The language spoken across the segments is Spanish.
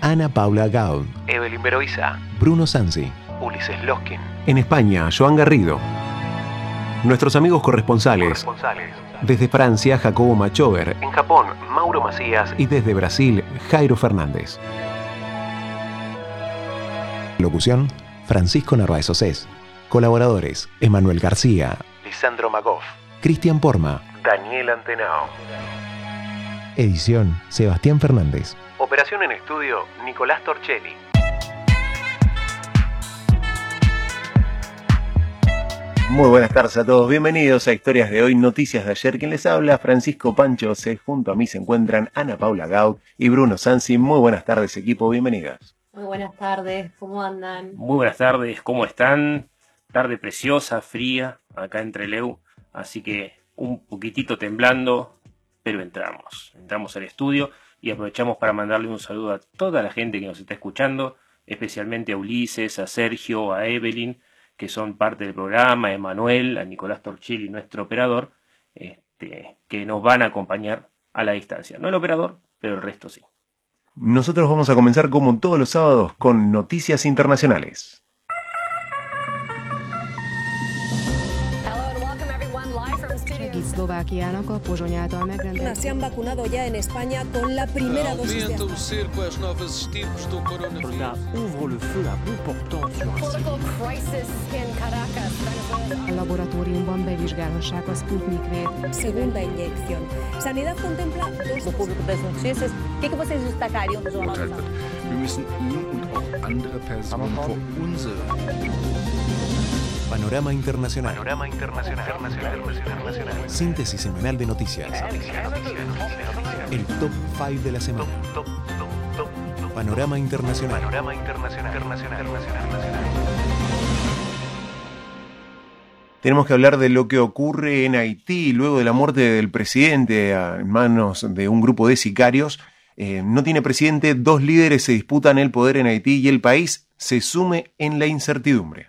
Ana Paula Gaud, Evelyn Beroiza, Bruno Sansi. Ulises Loskin, En España, Joan Garrido. Nuestros amigos corresponsales. corresponsales. Desde Francia, Jacobo Machover. En Japón, Mauro Macías Y desde Brasil, Jairo Fernández. Locución, Francisco Narváez Océs. Colaboradores, Emanuel García, Lisandro Magoff, Cristian Porma. Daniel Antenao. Edición, Sebastián Fernández. Operación en estudio, Nicolás Torchelli. Muy buenas tardes a todos, bienvenidos a Historias de hoy, Noticias de ayer. Quien les habla, Francisco Pancho C. Junto a mí se encuentran Ana Paula Gaud y Bruno Sansi. Muy buenas tardes, equipo, bienvenidas. Muy buenas tardes, ¿cómo andan? Muy buenas tardes, ¿cómo están? Tarde preciosa, fría, acá entre Leu, así que un poquitito temblando, pero entramos. Entramos al estudio y aprovechamos para mandarle un saludo a toda la gente que nos está escuchando, especialmente a Ulises, a Sergio, a Evelyn, que son parte del programa, a Emanuel, a Nicolás Torchilli, nuestro operador, este, que nos van a acompañar a la distancia. No el operador, pero el resto sí. Nosotros vamos a comenzar como todos los sábados con noticias internacionales. Megrendelt Se han vacunado ya en España con la primera dosis de segunda inyección. Sanidad contempla dos. O que, vocês destacariam do Jornal. Wir müssen ihn und auch andere Personen vor unsere Panorama Internacional. Panorama Internacional. Internacional. Síntesis semanal de noticias. El top 5 de la semana. Top, top, top, top. Panorama Internacional. Panorama Internacional. Internacional. Internacional. Tenemos que hablar de lo que ocurre en Haití luego de la muerte del presidente a- en manos de un grupo de sicarios. Eh, no tiene presidente, dos líderes se disputan el poder en Haití y el país se sume en la incertidumbre.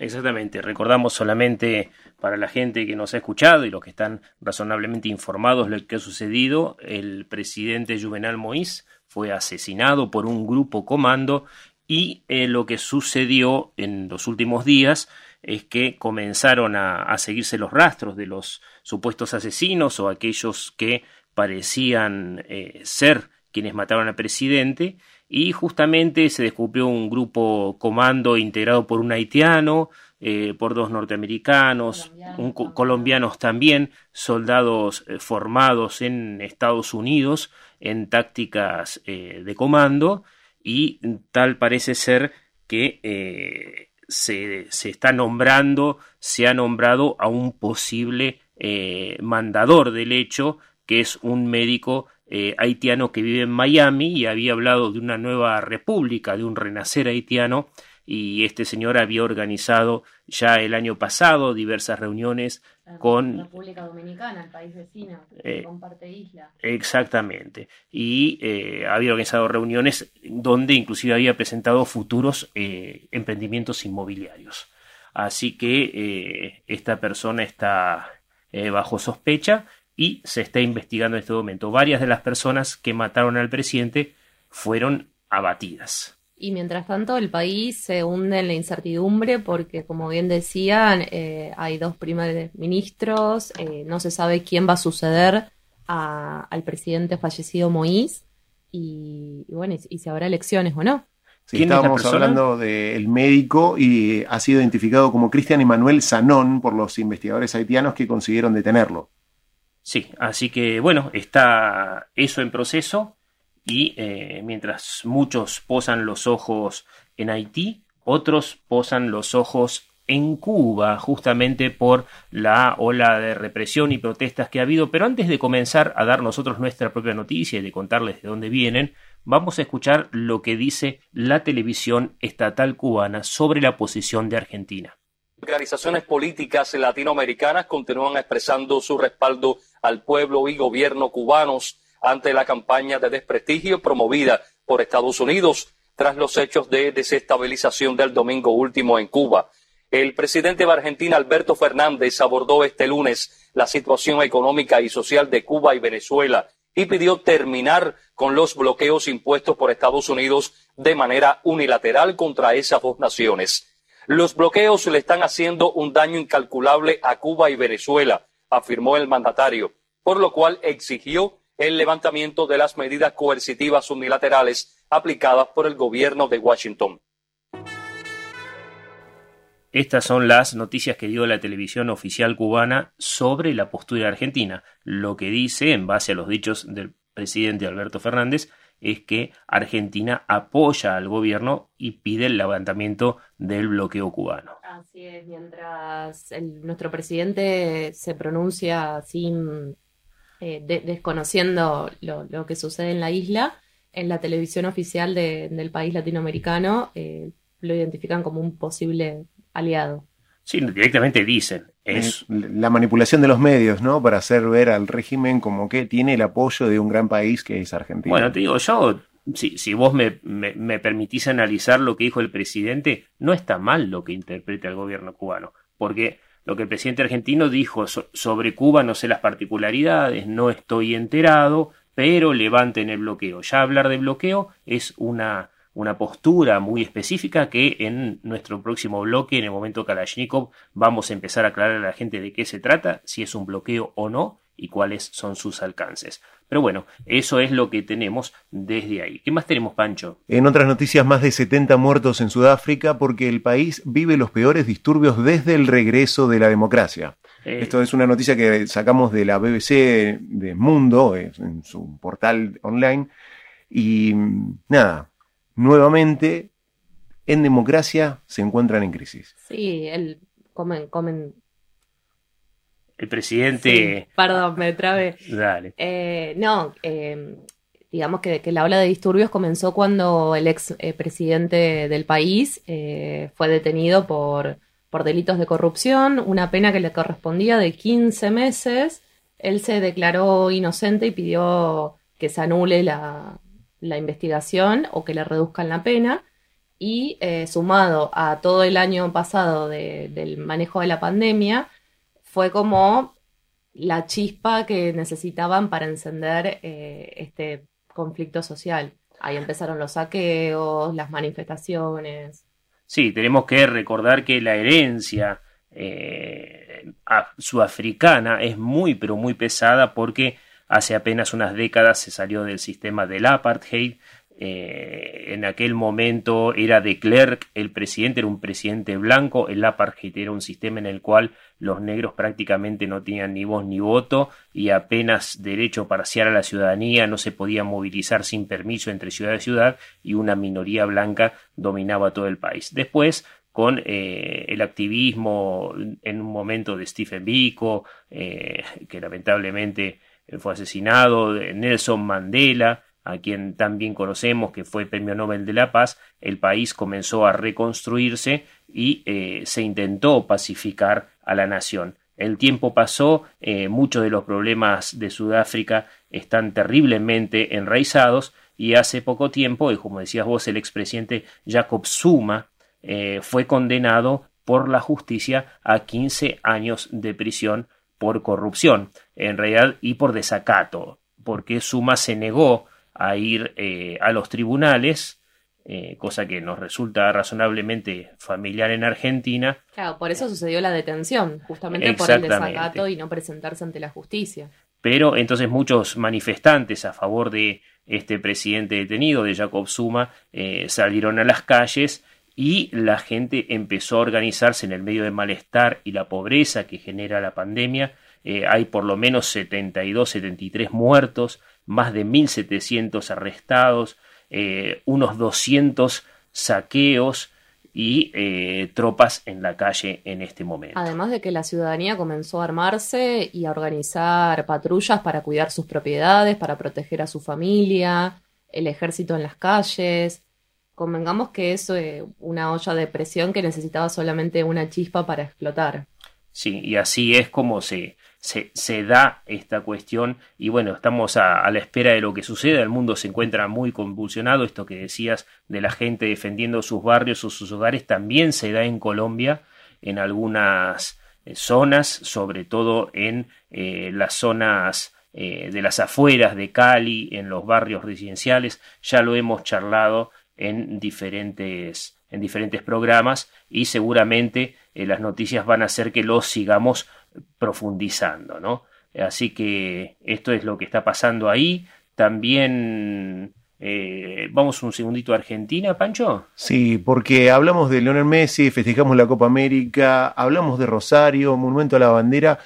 Exactamente, recordamos solamente para la gente que nos ha escuchado y los que están razonablemente informados lo que ha sucedido, el presidente Juvenal Moïse fue asesinado por un grupo comando y eh, lo que sucedió en los últimos días es que comenzaron a, a seguirse los rastros de los supuestos asesinos o aquellos que parecían eh, ser quienes mataron al presidente y justamente se descubrió un grupo comando integrado por un haitiano, eh, por dos norteamericanos, Colombianos un co- colombianos también, soldados eh, formados en Estados Unidos en tácticas eh, de comando y tal parece ser que se, se está nombrando, se ha nombrado a un posible mandador del hecho, que es un médico eh, haitiano que vive en Miami y había hablado de una nueva república, de un renacer haitiano, y este señor había organizado ya el año pasado diversas reuniones con República Dominicana, el país vecino, Eh, que comparte isla. Exactamente. Y eh, había organizado reuniones donde inclusive había presentado futuros eh, emprendimientos inmobiliarios. Así que eh, esta persona está eh, bajo sospecha y se está investigando en este momento. Varias de las personas que mataron al presidente fueron abatidas. Y mientras tanto, el país se hunde en la incertidumbre porque, como bien decían, eh, hay dos primeros ministros, eh, no se sabe quién va a suceder a- al presidente fallecido Moïse y, y bueno, y, y si habrá elecciones o no. Sí, ¿Quién es la estábamos hablando del médico y ha sido identificado como Cristian Emanuel Sanón por los investigadores haitianos que consiguieron detenerlo. Sí, así que bueno, está eso en proceso y eh, mientras muchos posan los ojos en Haití, otros posan los ojos en Cuba, justamente por la ola de represión y protestas que ha habido. Pero antes de comenzar a dar nosotros nuestra propia noticia y de contarles de dónde vienen, vamos a escuchar lo que dice la televisión estatal cubana sobre la posición de Argentina. Organizaciones políticas latinoamericanas continúan expresando su respaldo al pueblo y gobierno cubanos ante la campaña de desprestigio promovida por Estados Unidos tras los hechos de desestabilización del domingo último en Cuba. El presidente de Argentina, Alberto Fernández, abordó este lunes la situación económica y social de Cuba y Venezuela y pidió terminar con los bloqueos impuestos por Estados Unidos de manera unilateral contra esas dos naciones. Los bloqueos le están haciendo un daño incalculable a Cuba y Venezuela, afirmó el mandatario, por lo cual exigió el levantamiento de las medidas coercitivas unilaterales aplicadas por el gobierno de Washington. Estas son las noticias que dio la televisión oficial cubana sobre la postura argentina. Lo que dice, en base a los dichos del presidente Alberto Fernández, es que Argentina apoya al gobierno y pide el levantamiento del bloqueo cubano. Así es, mientras el- nuestro presidente se pronuncia sin eh, de- desconociendo lo, que sucede en la isla, en la televisión oficial de- del país latinoamericano eh, lo identifican como un posible aliado. Sí, directamente dicen, es Eh, La manipulación de los medios, ¿no? Para hacer ver al régimen como que tiene el apoyo de un gran país que es Argentina. Bueno, te digo, yo, si, si vos me, me- me permitís analizar lo que dijo el presidente, no está mal lo que interpreta el gobierno cubano, porque lo que el presidente argentino dijo so- sobre Cuba, no sé las particularidades, no estoy enterado, pero levanten el bloqueo. Ya hablar de bloqueo es una, una postura muy específica que en nuestro próximo bloque, en el momento Kalashnikov, vamos a empezar a aclarar a la gente de qué se trata, si es un bloqueo o no y cuáles son sus alcances. Pero bueno, eso es lo que tenemos desde ahí. ¿Qué más tenemos, Pancho? En otras noticias, más de 70 muertos en Sudáfrica porque el país vive los peores disturbios desde el regreso de la democracia. Eh, Esto es una noticia que sacamos de la BBC de Mundo, en su portal online. Y nada, nuevamente, en democracia se encuentran en crisis. Sí, el, comen, comen, el presidente... sí, perdón, me trabé. Dale. Eh, no, eh, digamos que, que la ola de disturbios comenzó cuando el ex eh, presidente del país eh, fue detenido por, por delitos de corrupción, una pena que le correspondía de 15 meses. Él se declaró inocente y pidió que se anule la, la investigación o que le reduzcan la pena. Y eh, sumado a todo el año pasado de- del manejo de la pandemia, fue como la chispa que necesitaban para encender eh, este conflicto social. Ahí empezaron los saqueos, las manifestaciones. Sí, tenemos que recordar que la herencia eh, sudafricana es muy, pero muy pesada porque hace apenas unas décadas se salió del sistema del apartheid. Eh, en aquel momento era de Klerk el presidente, era un presidente blanco. El apartheid era un sistema en el cual los negros prácticamente no tenían ni voz ni voto y apenas derecho parcial a la ciudadanía, no se podía movilizar sin permiso entre ciudad y ciudad y una minoría blanca dominaba todo el país. Después, con eh, el activismo en un momento de Stephen Biko, eh, que lamentablemente fue asesinado, Nelson Mandela, a quien también conocemos que fue Premio Nobel de la Paz, el país comenzó a reconstruirse y eh, se intentó pacificar a la nación. El tiempo pasó, eh, muchos de los problemas de Sudáfrica están terriblemente enraizados y hace poco tiempo, como decías vos, el expresidente Jacob Zuma eh, fue condenado por la justicia a 15 años de prisión por corrupción, en realidad, y por desacato, porque Zuma se negó a ir eh, a los tribunales, eh, cosa que nos resulta razonablemente familiar en Argentina, Claro, por eso sucedió la detención, justamente por el desacato y no presentarse ante la justicia. pero entonces muchos manifestantes a favor de este presidente detenido, de Jacob Zuma, eh, salieron a las calles y la gente empezó a organizarse en el medio del malestar y la pobreza que genera la pandemia. Eh, hay por lo menos 72, 73 muertos, más de 1.700 arrestados, eh, unos 200 saqueos y eh, tropas en la calle en este momento. Además de que la ciudadanía comenzó a armarse y a organizar patrullas para cuidar sus propiedades, para proteger a su familia. el ejército en las calles. Convengamos que es eh, una olla de presión que necesitaba solamente una chispa para explotar. Sí, y así es como se, se, da esta cuestión y bueno, estamos a, la espera de lo que suceda, el mundo se encuentra muy convulsionado, esto que decías de la gente defendiendo sus barrios o sus hogares también se da en Colombia, en algunas eh, zonas, sobre todo en eh, las zonas eh, de las afueras de Cali, en los barrios residenciales, ya lo hemos charlado en diferentes en diferentes programas y seguramente las noticias van a hacer que los sigamos profundizando, ¿no? Así que esto es lo que está pasando ahí. También eh, vamos un segundito a Argentina, Pancho. Sí, porque hablamos de Leonel Messi, festejamos la Copa América, hablamos de Rosario, Monumento a la Bandera,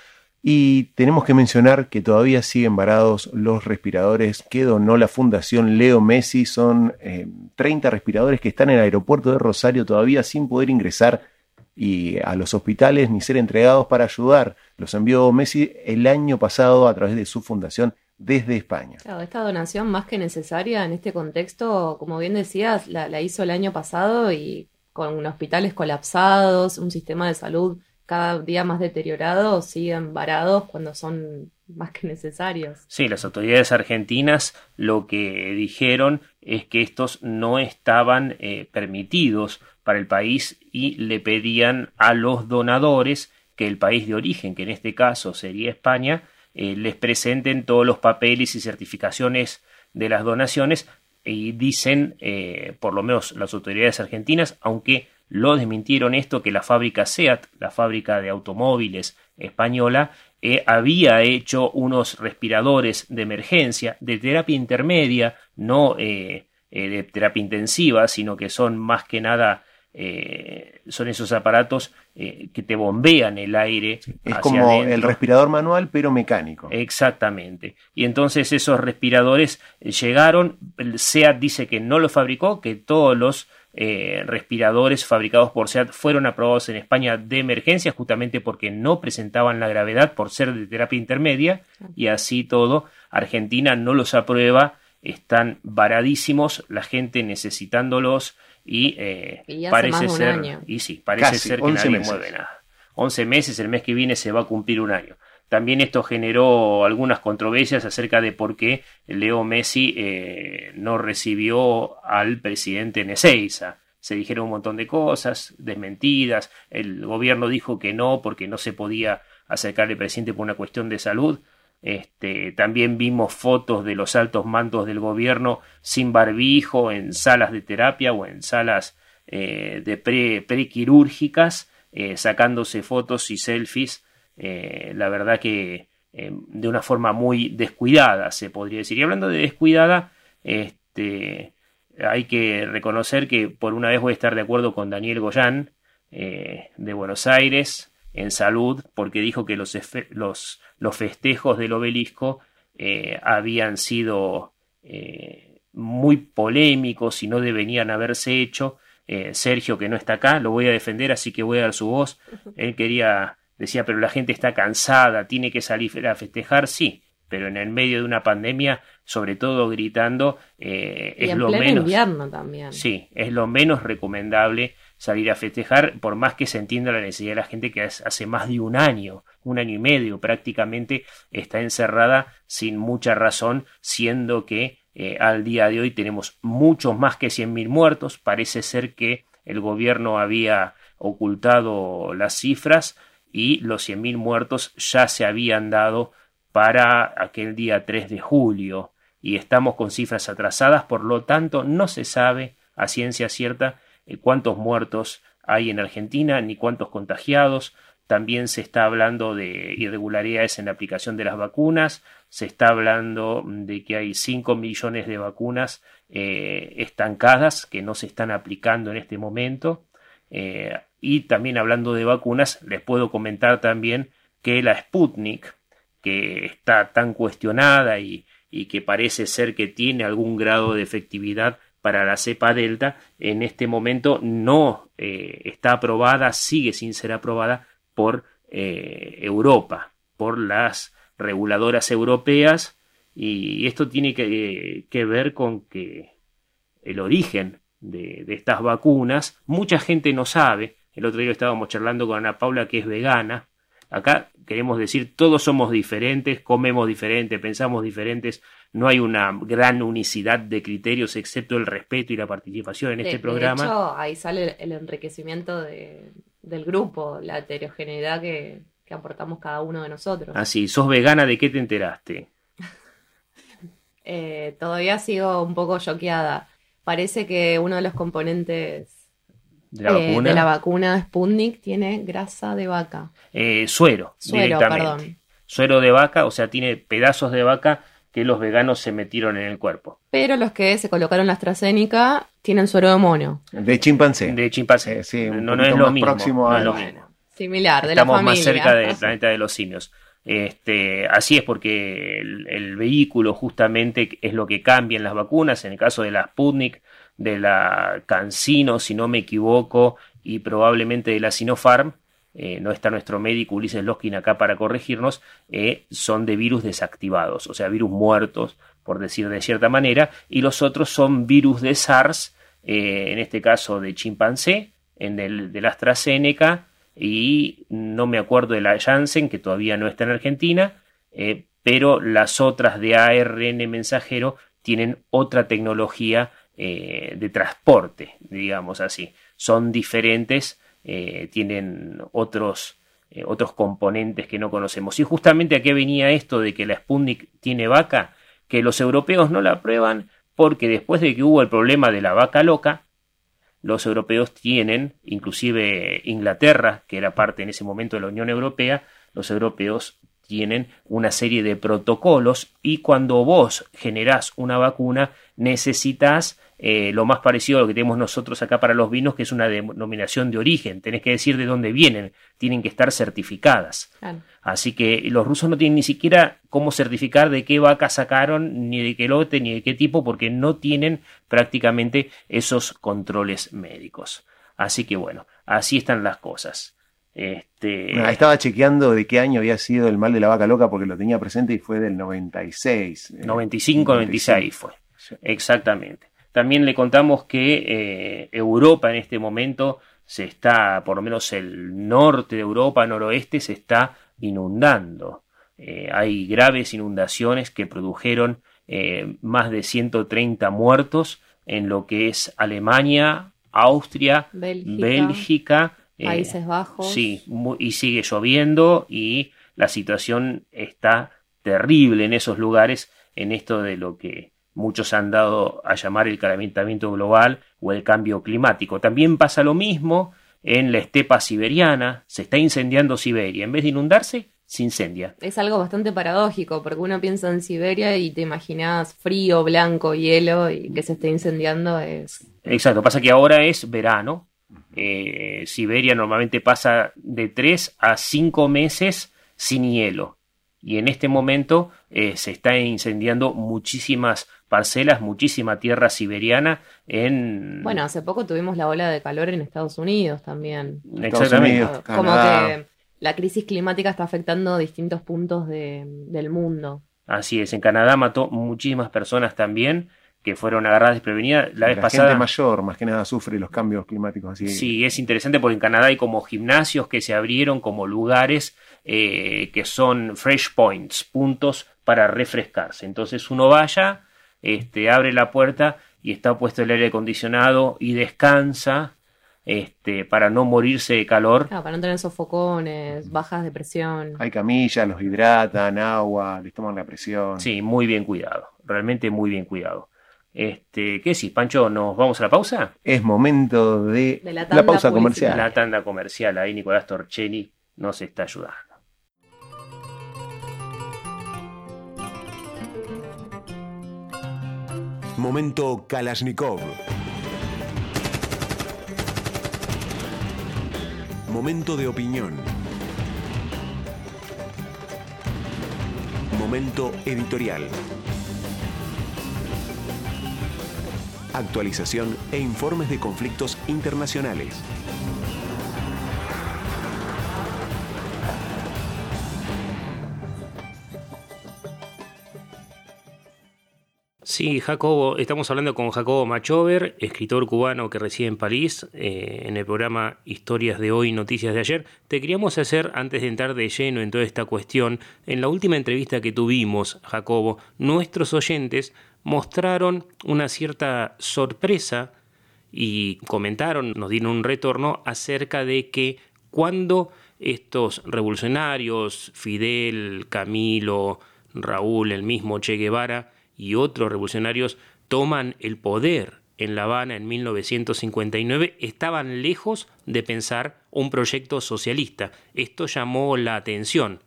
y tenemos que mencionar que todavía siguen varados los respiradores que donó la Fundación Leo Messi. Son eh, 30 respiradores que están en el aeropuerto de Rosario todavía sin poder ingresar y a los hospitales ni ser entregados para ayudar. Los envió Messi el año pasado a través de su fundación desde España. Claro, esta donación más que necesaria en este contexto, como bien decías, la, la hizo el año pasado y con hospitales colapsados, un sistema de salud cada día más deteriorados, siguen varados cuando son más que necesarios. Sí, las autoridades argentinas lo que dijeron es que estos no estaban eh, permitidos para el país y le pedían a los donadores que el país de origen, que en este caso sería España, eh, les presenten todos los papeles y certificaciones de las donaciones y dicen, eh, por lo menos las autoridades argentinas, aunque lo desmintieron esto que la fábrica SEAT, la fábrica de automóviles española, eh, había hecho unos respiradores de emergencia de terapia intermedia, no eh, de terapia intensiva, sino que son más que nada eh, son esos aparatos eh, que te bombean el aire. Es como adentro. el respirador manual, pero mecánico. Exactamente. Y entonces esos respiradores llegaron, el SEAT dice que no los fabricó, que todos los eh, respiradores fabricados por SEAT fueron aprobados en España de emergencia justamente porque no presentaban la gravedad por ser de terapia intermedia y así todo Argentina no los aprueba están varadísimos la gente necesitándolos y, eh, y parece ser año. y sí parece Casi, ser que nadie meses. mueve nada 11 meses el mes que viene se va a cumplir un año también esto generó algunas controversias acerca de por qué Leo Messi eh, no recibió al presidente Nezeiza. Se dijeron un montón de cosas, desmentidas. El gobierno dijo que no porque no se podía acercar al presidente por una cuestión de salud. Este, también vimos fotos de los altos mandos del gobierno sin barbijo en salas de terapia o en salas eh, de pre, prequirúrgicas, eh, sacándose fotos y selfies eh, la verdad que eh, de una forma muy descuidada, se podría decir. Y hablando de descuidada, este, hay que reconocer que por una vez voy a estar de acuerdo con Daniel Goyán, de Buenos Aires, en salud, porque dijo que los, los, los festejos del obelisco eh, habían sido eh, muy polémicos y no deberían haberse hecho. Sergio, que no está acá, lo voy a defender, así que voy a dar su voz. Él quería decía, pero la gente está cansada, tiene que salir a festejar, sí, pero en el medio de una pandemia, sobre todo gritando, eh, y es en lo pleno menos. invierno también. Sí, es lo menos recomendable salir a festejar, por más que se entienda la necesidad de la gente que hace más de un año, un año y medio prácticamente, está encerrada sin mucha razón, siendo que eh, al día de hoy tenemos muchos más que 100.000 muertos. Parece ser que el gobierno había ocultado las cifras, y los 100.000 muertos ya se habían dado para aquel día 3 de julio y estamos con cifras atrasadas, por lo tanto no se sabe a ciencia cierta cuántos muertos hay en Argentina ni cuántos contagiados. También se está hablando de irregularidades en la aplicación de las vacunas, se está hablando de que hay 5 millones de vacunas eh, estancadas que no se están aplicando en este momento. Eh, y también hablando de vacunas, les puedo comentar también que la Sputnik, que está tan cuestionada y, y, que parece ser que tiene algún grado de efectividad para la cepa delta, en este momento no eh, está aprobada, sigue sin ser aprobada por eh, Europa, por las reguladoras europeas Y esto tiene que, ver con que el origen de, de estas vacunas, mucha gente no sabe. El otro día estábamos charlando con Ana Paula, que es vegana. Acá queremos decir, todos somos diferentes, comemos diferente, pensamos diferentes, no hay una gran unicidad de criterios excepto el respeto y la participación en De- este de programa. hecho, ahí sale el enriquecimiento de- del grupo, la heterogeneidad que, que aportamos cada uno de nosotros. Así, sos vegana, ¿de qué te enteraste? Eh, todavía sigo un poco choqueada. Parece que uno de los componentes ¿De la eh, vacuna? de la vacuna Sputnik tiene grasa de vaca. Eh, suero, Suero, directamente. perdón. Suero de vaca, o sea, tiene pedazos de vaca que los veganos se metieron en el cuerpo. Pero los que se colocaron la AstraZeneca tienen suero de mono. De chimpancé. De chimpancé. Eh, sí, un no, es lo mismo. próximo no es lo mismo. Similar, de Estamos la familia. más cerca del planeta de los simios. Este, así es porque el, el vehículo justamente es lo que cambia en las vacunas. En el caso de la Sputnik, de la CanSino, si no me equivoco, y probablemente de la Sinopharm, eh, no está nuestro médico Ulises Loskin acá para corregirnos, eh, son de virus desactivados, o sea, virus muertos, por decir de cierta manera, y los otros son virus de SARS, eh, en este caso de chimpancé, en el de la AstraZeneca, y no me acuerdo de la Janssen, que todavía no está en Argentina, pero las otras de ARN mensajero tienen otra tecnología de transporte, digamos así. Son diferentes, eh, tienen otros, eh, otros componentes que no conocemos. Y justamente a qué venía esto de que la Sputnik tiene vaca, que los europeos no la prueban porque después de que hubo el problema de la vaca loca, los europeos tienen, inclusive Inglaterra, que era parte en ese momento de la Unión Europea, los europeos tienen una serie de protocolos y cuando vos generás una vacuna necesitas eh, lo más parecido a lo que tenemos nosotros acá para los vinos, que es una denominación de origen. Tenés que decir de dónde vienen, tienen que estar certificadas. Claro. Así que los rusos no tienen ni siquiera cómo certificar de qué vaca sacaron, ni de qué lote, ni de qué tipo, porque no tienen prácticamente esos controles médicos. Así que bueno, así están las cosas. Este, Ah, estaba chequeando de qué año había sido el mal de la vaca loca porque lo tenía presente y fue del 96. eh, 95, 96 fue. Exactamente. También le contamos que eh, Europa en este momento se está, por lo menos el norte de Europa, noroeste, se está inundando. Eh, hay graves inundaciones que produjeron eh, más de 130 muertos en lo que es Alemania, Austria, Bélgica, Bélgica, Países Bajos. Sí, y sigue lloviendo y la situación está terrible en esos lugares, en esto de lo que muchos han dado a llamar el calentamiento global o el cambio climático. También pasa lo mismo en la estepa siberiana, se está incendiando Siberia, en vez de inundarse, se incendia. Es algo bastante paradójico, porque uno piensa en Siberia y te imaginas frío, blanco, hielo y que se esté incendiando es... Exacto, pasa que ahora es verano. eh, Siberia normalmente pasa de 3 a 5 meses sin hielo. Y en este momento eh, se está incendiando muchísimas parcelas, muchísima tierra siberiana en... Bueno, hace poco tuvimos la ola de calor en Estados Unidos también. Exactamente. Unidos, Como que la crisis climática está afectando distintos puntos de- del mundo. Así es, en Canadá mató muchísimas personas también que fueron agarradas desprevenidas. La vez la pasada... gente mayor, más que nada, sufre los cambios climáticos así. Sí, es interesante porque en Canadá hay como gimnasios que se abrieron como lugares eh, que son fresh points, puntos para refrescarse. Entonces uno vaya, este, abre la puerta y está puesto el aire acondicionado y descansa este, para no morirse de calor. Claro, para no tener sofocones, bajas de presión. Hay camillas, los hidratan, agua, les toman la presión. Sí, muy bien cuidado, realmente muy bien cuidado. Este, ¿Qué decís, Pancho? ¿Nos vamos a la pausa? Es momento de, De la pausa comercial. La tanda comercial, ahí Nicolás Torchelli nos está ayudando. Momento Kalashnikov. Momento de opinión. Momento editorial. Actualización e informes de conflictos internacionales. Sí, Jacobo, estamos hablando con Jacobo Machover, escritor cubano que reside en París, eh, en el programa Historias de hoy, Noticias de ayer. Te queríamos hacer, antes de entrar de lleno en toda esta cuestión, en la última entrevista que tuvimos, Jacobo, nuestros oyentes mostraron una cierta sorpresa y comentaron, nos dieron un retorno acerca de que cuando estos revolucionarios, Fidel, Camilo, Raúl, el mismo Che Guevara, y otros revolucionarios toman el poder en La Habana en 1959 estaban lejos de pensar un proyecto socialista. Esto llamó la atención,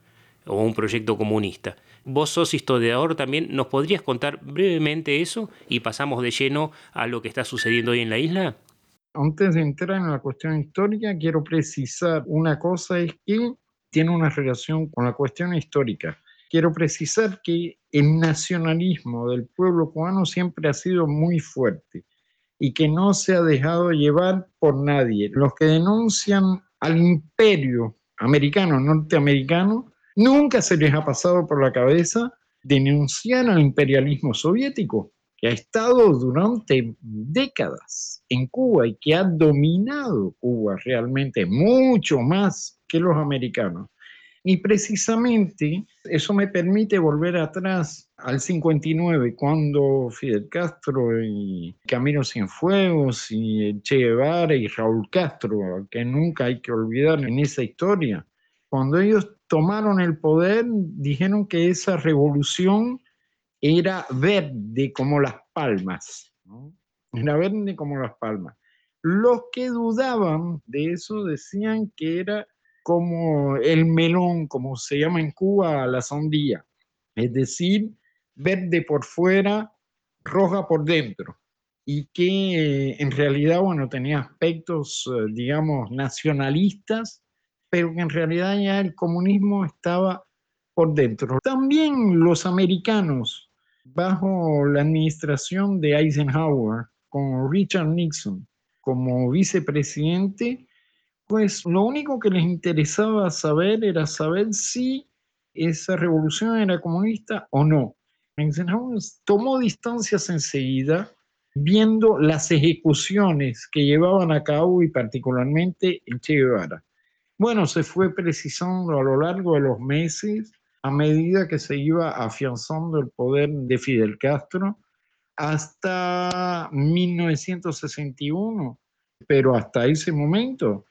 o un proyecto comunista. Vos sos historiador también, ¿nos podrías contar brevemente eso y pasamos de lleno a lo que está sucediendo hoy en la isla? Antes de entrar en la cuestión histórica, quiero precisar una cosa, es que tiene una relación con la cuestión histórica. Quiero precisar que el nacionalismo del pueblo cubano siempre ha sido muy fuerte y que no se ha dejado llevar por nadie. Los que denuncian al imperio americano, norteamericano, nunca se les ha pasado por la cabeza denunciar al imperialismo soviético, que ha estado durante décadas en Cuba y que ha dominado Cuba realmente mucho más que los americanos. Y precisamente eso me permite volver atrás al 59, cuando Fidel Castro y Camilo Cienfuegos y Che Guevara y Raúl Castro, que nunca hay que olvidar en esa historia, cuando ellos tomaron el poder, dijeron que esa revolución era verde como las palmas, era verde como las palmas. Los que dudaban de eso decían que era como el melón, como se llama en Cuba, la sandía, es decir, verde por fuera, roja por dentro, y que eh, en realidad, bueno, tenía aspectos, eh, digamos, nacionalistas, pero que en realidad ya el comunismo estaba por dentro. También los americanos, bajo la administración de Eisenhower, con Richard Nixon como vicepresidente, pues lo único que les interesaba saber era saber si esa revolución era comunista o no. Eisenhower tomó distancias enseguida viendo las ejecuciones que llevaban a cabo y particularmente en Che Guevara. Bueno, se fue precisando a lo largo de los meses, a medida que se iba afianzando el poder de Fidel Castro, hasta 1961, pero hasta ese momento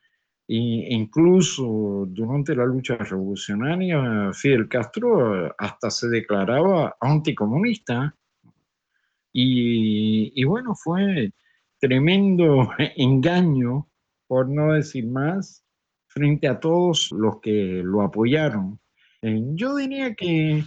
e incluso durante la lucha revolucionaria, Fidel Castro hasta se declaraba anticomunista. Y, y bueno, fue tremendo engaño, por no decir más, frente a todos los que lo apoyaron. Eh, yo diría que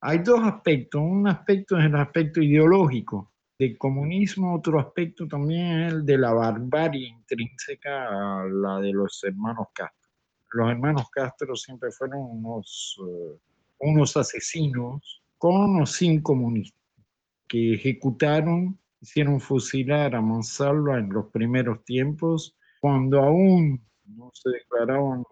hay dos aspectos. Un aspecto es el aspecto ideológico del comunismo, otro aspecto también es el de la barbarie intrínseca a la de los hermanos Castro. Los hermanos Castro siempre fueron unos, uh, unos asesinos con o sin comunistas que ejecutaron, hicieron fusilar a Monsalva en los primeros tiempos, cuando aún no se declaraban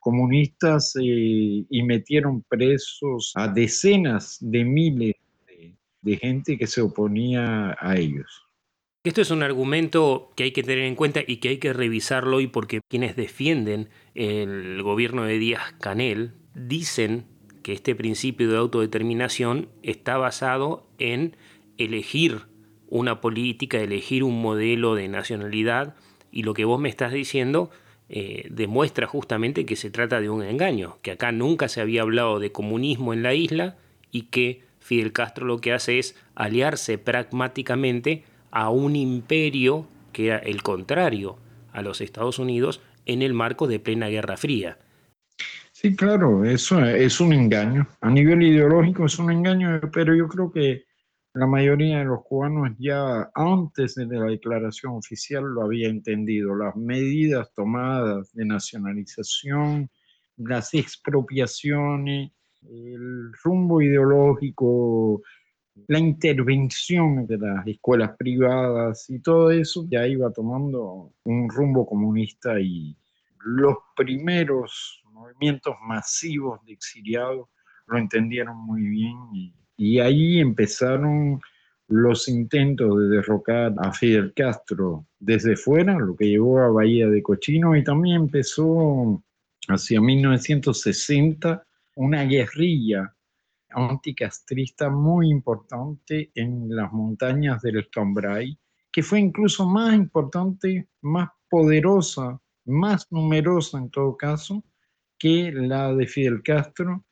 comunistas eh, y metieron presos a decenas de miles de gente que se oponía a ellos. Esto es un argumento que hay que tener en cuenta y que hay que revisarlo hoy porque quienes defienden el gobierno de Díaz Canel dicen que este principio de autodeterminación está basado en elegir una política, elegir un modelo de nacionalidad y lo que vos me estás diciendo eh, demuestra justamente que se trata de un engaño, que acá nunca se había hablado de comunismo en la isla y que Fidel Castro lo que hace es aliarse pragmáticamente a un imperio que era el contrario a los Estados Unidos en el marco de plena Guerra Fría. Sí, claro, eso es un engaño. A nivel ideológico es un engaño, pero yo creo que la mayoría de los cubanos ya antes de la declaración oficial lo había entendido. Las medidas tomadas de nacionalización, las expropiaciones, el rumbo ideológico, la intervención de las escuelas privadas y todo eso ya iba tomando un rumbo comunista y los primeros movimientos masivos de exiliados lo entendieron muy bien y, y ahí empezaron los intentos de derrocar a Fidel Castro desde fuera, lo que llevó a Bahía de Cochino, y también empezó hacia 1960 una guerrilla anticastrista muy importante en las montañas del Escambray, que fue incluso más importante, más poderosa, más numerosa en todo caso, que la de Fidel Castro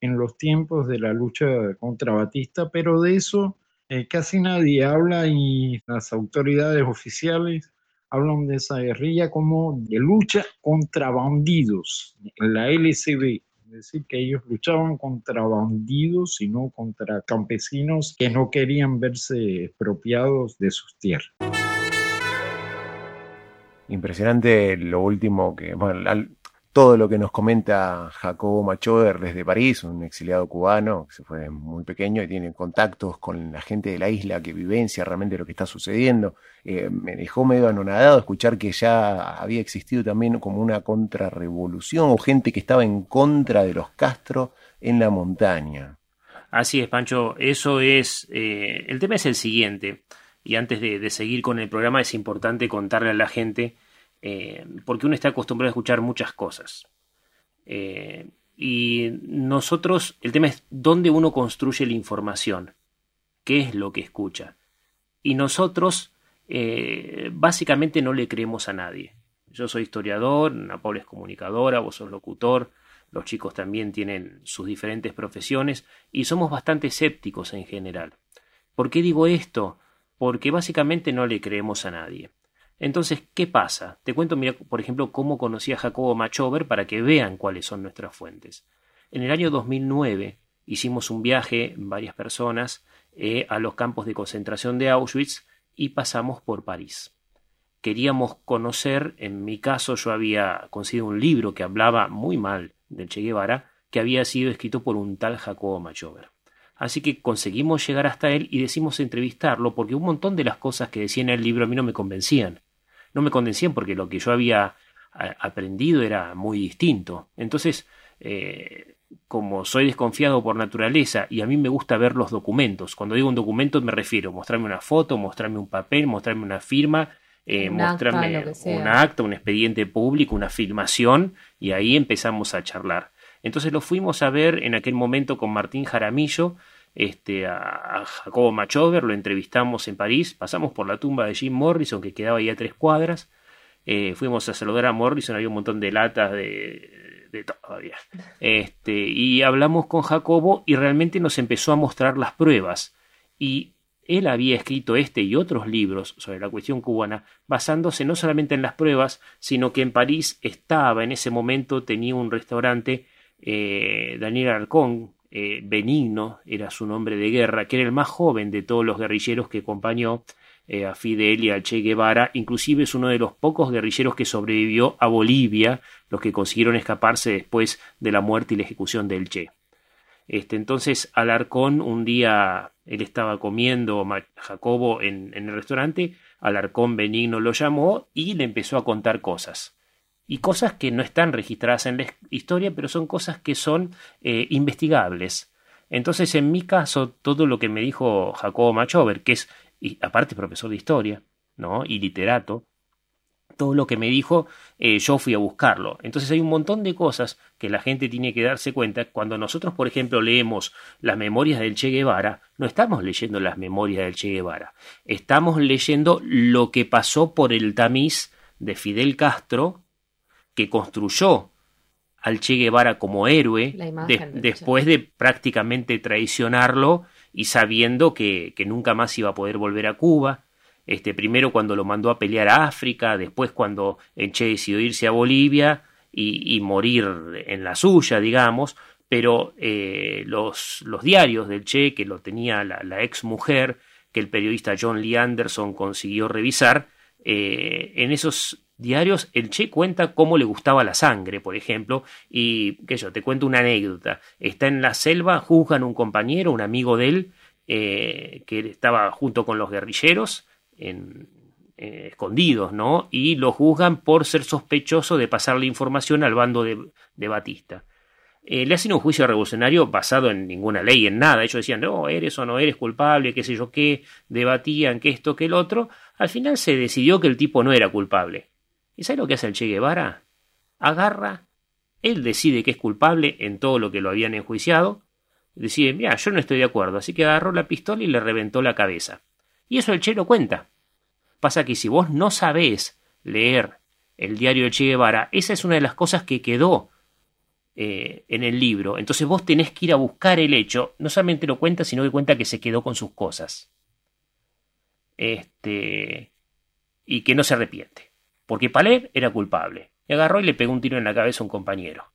en los tiempos de la lucha contra Batista, pero de eso eh, casi nadie habla y las autoridades oficiales hablan de esa guerrilla como de lucha contra bandidos, la LCB, decir, que ellos luchaban contra bandidos y no contra campesinos que no querían verse expropiados de sus tierras. Impresionante lo último que, todo lo que nos comenta Jacobo Machover desde París, un exiliado cubano que se fue muy pequeño y tiene contactos con la gente de la isla que vivencia realmente lo que está sucediendo. Eh, me dejó medio anonadado escuchar que ya había existido también como una contrarrevolución o gente que estaba en contra de los Castro en la montaña. Así es, Pancho. Eso es. eh, el tema es el siguiente. Y antes de seguir con el programa, es importante contarle a la gente, eh, porque uno está acostumbrado a escuchar muchas cosas. Eh, y nosotros, el tema es dónde uno construye la información. ¿Qué es lo que escucha? Y nosotros, eh, básicamente, no le creemos a nadie. Yo soy historiador, Ana Paula es comunicadora, vos sos locutor, los chicos también tienen sus diferentes profesiones y somos bastante escépticos en general. ¿Por qué digo esto? Porque básicamente no le creemos a nadie. Entonces, ¿qué pasa? Te cuento, mira, por ejemplo, cómo conocí a Jacobo Machover para que vean cuáles son nuestras fuentes. En el año 2009 hicimos un viaje, varias personas, eh, a los campos de concentración de Auschwitz y pasamos por París. Queríamos conocer, en mi caso yo había conseguido un libro que hablaba muy mal del Che Guevara, que había sido escrito por un tal Jacobo Machover. Así que conseguimos llegar hasta él y decimos entrevistarlo porque un montón de las cosas que decía en el libro a mí no me convencían. No me convencían porque lo que yo había aprendido era muy distinto. Entonces, eh, como soy desconfiado por naturaleza y a mí me gusta ver los documentos, cuando digo un documento me refiero a mostrarme una foto, mostrarme un papel, mostrarme una firma, eh, Un acta, mostrarme sea. un acta, un expediente público, una filmación y ahí empezamos a charlar. Entonces lo fuimos a ver en aquel momento con Martín Jaramillo, este, a, Jacobo Machover, lo entrevistamos en París, pasamos por la tumba de Jim Morrison que quedaba ahí a tres cuadras, eh, fuimos a saludar a Morrison, había un montón de latas de, de todo había. Este, y hablamos con Jacobo y realmente nos empezó a mostrar las pruebas. Y él había escrito este y otros libros sobre la cuestión cubana basándose no solamente en las pruebas, sino que en París estaba en ese momento, tenía un restaurante, eh, Daniel Arcón, eh, Benigno era su nombre de guerra, que era el más joven de todos los guerrilleros que acompañó eh, a Fidel y al Che Guevara, inclusive es uno de los pocos guerrilleros que sobrevivió a Bolivia, los que consiguieron escaparse después de la muerte y la ejecución del Che. Este, entonces Alarcón un día él estaba comiendo Jacobo en, en el restaurante, Alarcón Benigno lo llamó y le empezó a contar cosas. Y cosas que no están registradas en la his- historia, pero son cosas que son eh, investigables. Entonces, en mi caso, todo lo que me dijo Jacobo Machover, que es, aparte profesor de historia, ¿no? Y literato, todo lo que me dijo, eh, yo fui a buscarlo. Entonces hay un montón de cosas que la gente tiene que darse cuenta. Cuando nosotros, por ejemplo, leemos las memorias del Che Guevara, no estamos leyendo las memorias del Che Guevara, estamos leyendo lo que pasó por el tamiz de Fidel Castro, que construyó al Che Guevara como héroe imagen de- después de prácticamente traicionarlo y sabiendo que, que nunca más iba a poder volver a Cuba. Este, primero cuando lo mandó a pelear a África, después cuando el Che decidió irse a Bolivia y, y morir en la suya, digamos, pero eh, los, los diarios del Che, que lo tenía la, la ex mujer, que el periodista John Lee Anderson consiguió revisar, eh, en esos diarios el Che cuenta cómo le gustaba la sangre, por ejemplo, y que yo te cuento una anécdota. Está en la selva, juzgan un compañero, un amigo de él, eh, que estaba junto con los guerrilleros, en, eh, escondidos, ¿no? Y lo juzgan por ser sospechoso de pasarle información al bando de, Batista. eh, le hacen un juicio revolucionario basado en ninguna ley, en nada. Ellos decían, no, eres o no eres culpable, qué sé yo qué, debatían que esto, que el otro. Al final se decidió que el tipo no era culpable. ¿Y sabe lo que hace el Che Guevara? Agarra, él decide que es culpable en todo lo que lo habían enjuiciado. Decide, mira, yo no estoy de acuerdo, así que agarró la pistola y le reventó la cabeza. Y eso el Che lo cuenta. Pasa que si vos no sabés leer el diario de Che Guevara, esa es una de las cosas que quedó eh, en el libro. Entonces vos tenés que ir a buscar el hecho. No solamente lo cuenta, sino que cuenta que se quedó con sus cosas. Este. Y que no se arrepiente. Porque Paler era culpable. Y agarró y le pegó un tiro en la cabeza a un compañero.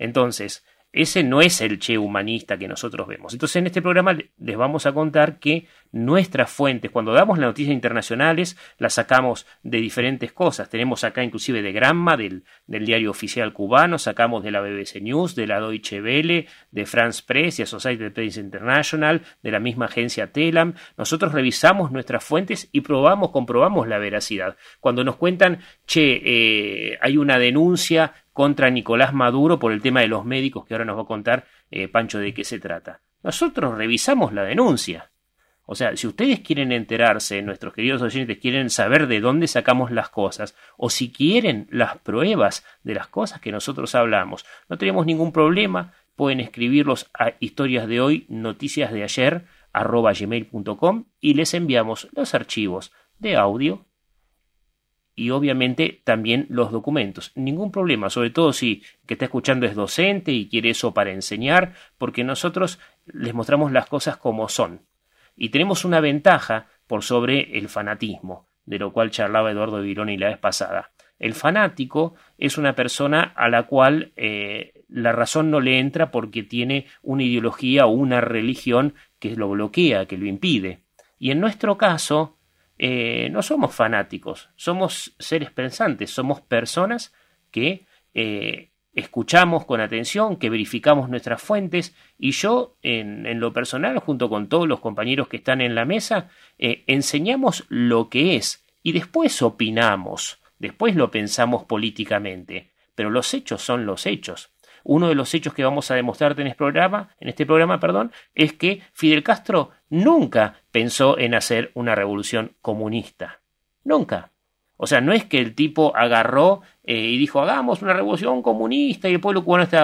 Entonces, ese no es el Che humanista que nosotros vemos. Entonces en este programa les vamos a contar que nuestras fuentes, cuando damos las noticias internacionales, las sacamos de diferentes cosas. Tenemos acá inclusive de Gramma, del, del diario oficial cubano, sacamos de la BBC News, de la Deutsche Welle, de France Press y Associated Press International, de la misma agencia Telam. Nosotros revisamos nuestras fuentes y probamos, comprobamos la veracidad. Cuando nos cuentan, che, eh, hay una denuncia contra Nicolás Maduro por el tema de los médicos que ahora nos va a contar eh, Pancho de qué se trata. Nosotros revisamos la denuncia. O sea, si ustedes quieren enterarse, nuestros queridos oyentes quieren saber de dónde sacamos las cosas, o si quieren las pruebas de las cosas que nosotros hablamos, no tenemos ningún problema, pueden escribirlos a historias de hoy, noticias de ayer, arroba gmail.com y les enviamos los archivos de audio y obviamente también los documentos. Ningún problema, sobre todo si que está escuchando es docente y quiere eso para enseñar, porque nosotros les mostramos las cosas como son. Y tenemos una ventaja por sobre el fanatismo, de lo cual charlaba Eduardo Vironi la vez pasada. El fanático es una persona a la cual eh, la razón no le entra porque tiene una ideología o una religión que lo bloquea, que lo impide. Y en nuestro caso, eh, no somos fanáticos, somos seres pensantes, somos personas que eh, escuchamos con atención, que verificamos nuestras fuentes y yo en, lo personal, junto con todos los compañeros que están en la mesa, eh, enseñamos lo que es y después opinamos, después lo pensamos políticamente, pero los hechos son los hechos. Uno de los hechos que vamos a demostrarte en este programa, en este programa, perdón, es que Fidel Castro nunca pensó en hacer una revolución comunista. Nunca. O sea, no es que el tipo agarró eh, y dijo, hagamos una revolución comunista y el pueblo cubano estaba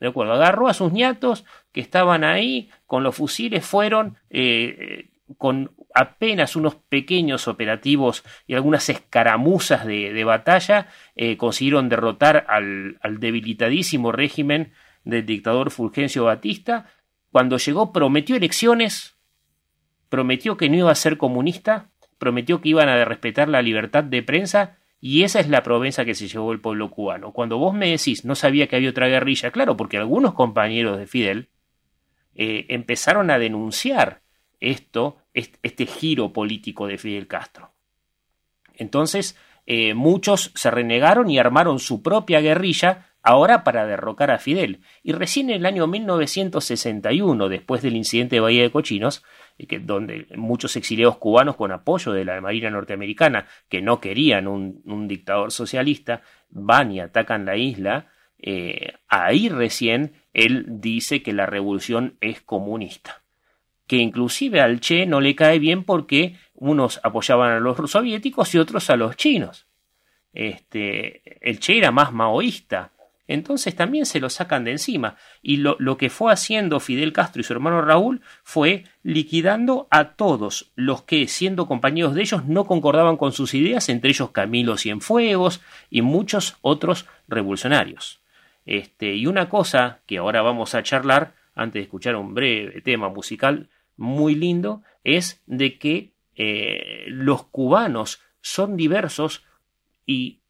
de acuerdo. Agarró a sus ñatos que estaban ahí con los fusiles, fueron eh, con apenas unos pequeños operativos y algunas escaramuzas de, batalla, eh, consiguieron derrotar al, al, debilitadísimo régimen del dictador Fulgencio Batista. Cuando llegó prometió elecciones, prometió que no iba a ser comunista, prometió que iban a respetar la libertad de prensa y esa es la promesa que se llevó el pueblo cubano. Cuando vos me decís no sabía que había otra guerrilla, claro, porque algunos compañeros de Fidel eh, empezaron a denunciar esto, este giro político de Fidel Castro. Entonces, eh, muchos se renegaron y armaron su propia guerrilla ahora para derrocar a Fidel. Y recién en el año 1961, después del incidente de Bahía de Cochinos, que, donde muchos exiliados cubanos con apoyo de la Marina norteamericana, que no querían un, dictador socialista, van y atacan la isla, eh, ahí recién él dice que la revolución es comunista que inclusive al Che no le cae bien porque unos apoyaban a los soviéticos y otros a los chinos. Este, el Che era más maoísta, entonces también se lo sacan de encima. Y lo, que fue haciendo Fidel Castro y su hermano Raúl fue liquidando a todos los que, siendo compañeros de ellos, no concordaban con sus ideas, entre ellos Camilo Cienfuegos y muchos otros revolucionarios. Este, y una cosa que ahora vamos a charlar, antes de escuchar un breve tema musical, muy lindo es de que eh, los cubanos son diversos y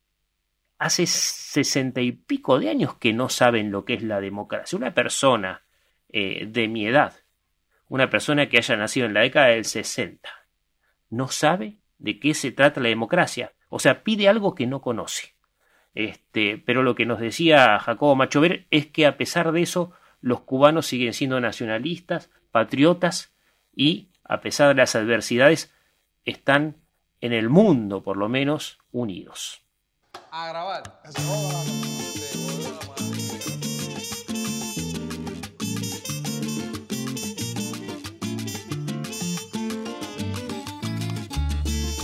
hace sesenta y pico de años que no saben lo que es la democracia. Una persona eh, de mi edad, una persona que haya nacido en la década del 60, no sabe de qué se trata la democracia. O sea, pide algo que no conoce. Este, pero lo que nos decía Jacobo Machover es que a pesar de eso, los cubanos siguen siendo nacionalistas, patriotas y, a pesar de las adversidades, están en el mundo, por lo menos, unidos a grabar. La madre.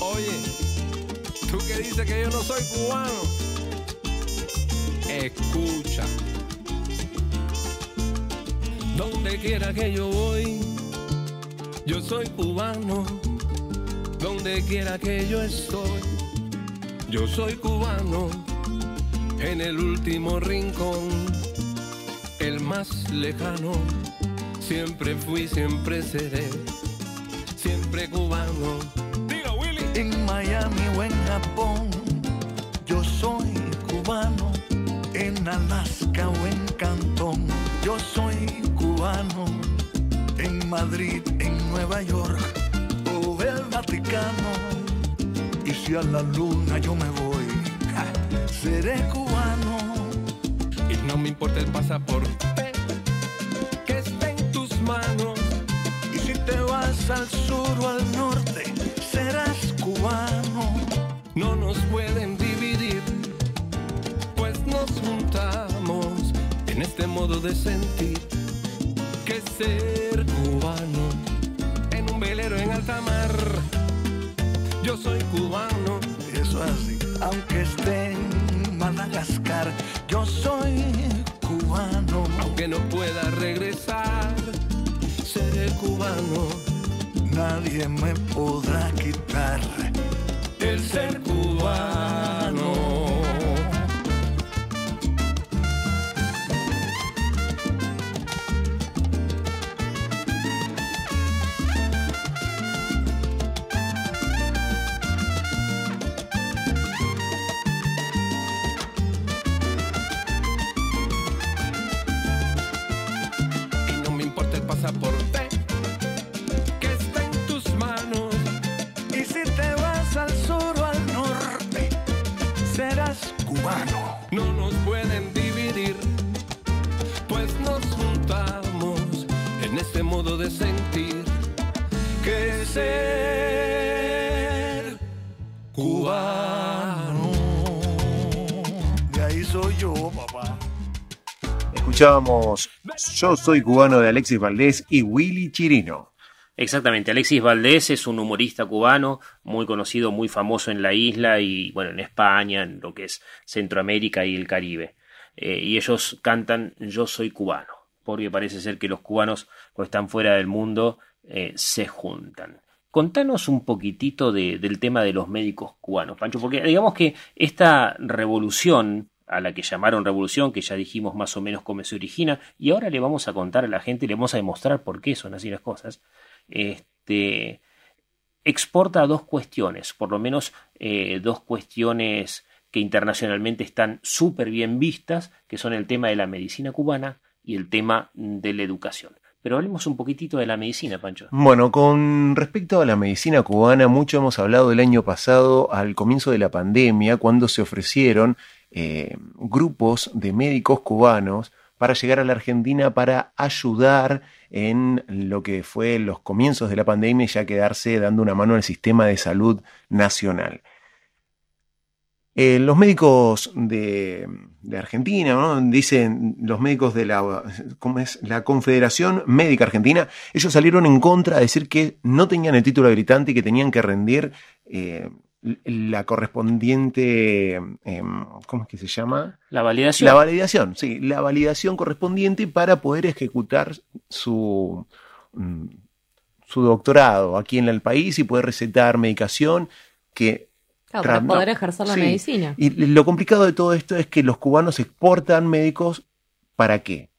Oye, tú que dices que yo no soy cubano, escucha. Donde quiera que yo voy, yo soy cubano. Donde quiera que yo estoy yo soy cubano. En el último rincón, el más lejano, siempre fui, siempre seré, siempre cubano. Willy. En Miami o en Japón, yo soy cubano. En Alaska o en Cantón, yo soy cubano. En Madrid, en Nueva York o el Vaticano. Y si a la luna yo me voy, ja, seré cubano. Y no me importa el pasaporte que esté en tus manos. Y si te vas al sur o al norte, serás cubano. No nos pueden dividir, pues nos juntamos en este modo de sentir que ser cubano en un velero en alta mar. Yo soy cubano. Eso es así. Aunque esté en Madagascar, yo soy cubano. Aunque no pueda regresar, seré cubano. Nadie me podrá quitar el ser cubano. Yo soy cubano de Alexis Valdés y Willy Chirino. Exactamente, Alexis Valdés es un humorista cubano muy conocido, muy famoso en la isla y bueno, en España, en lo que es Centroamérica y el Caribe. Eh, y ellos cantan Yo soy cubano, porque parece ser que los cubanos cuando están fuera del mundo eh, se juntan. Contanos un poquitito de- del tema de los médicos cubanos, Pancho, porque digamos que esta revolución a la que llamaron revolución, que ya dijimos más o menos cómo se origina, y ahora le vamos a contar a la gente, le vamos a demostrar por qué son así las cosas, este, exporta dos cuestiones, por lo menos eh, dos cuestiones que internacionalmente están súper bien vistas, que son el tema de la medicina cubana y el tema de la educación. Pero hablemos un poquitito de la medicina, Pancho. Bueno, con respecto a la medicina cubana, mucho hemos hablado el año pasado, al comienzo de la pandemia, cuando se ofrecieron eh, grupos de médicos cubanos para llegar a la Argentina para ayudar en lo que fue los comienzos de la pandemia y ya quedarse dando una mano al sistema de salud nacional. Eh, los médicos de, Argentina, dicen los médicos de la, ¿cómo es? la Confederación Médica Argentina, ellos salieron en contra a decir que no tenían el título habilitante y que tenían que rendir eh, la correspondiente, eh, ¿cómo es que se llama? La validación. La validación, sí, la validación correspondiente para poder ejecutar su, mm, su doctorado aquí en el país y poder recetar medicación que Claro, para poder ejercer la sí. medicina. Y lo complicado de todo esto es que los cubanos exportan médicos ¿para qué?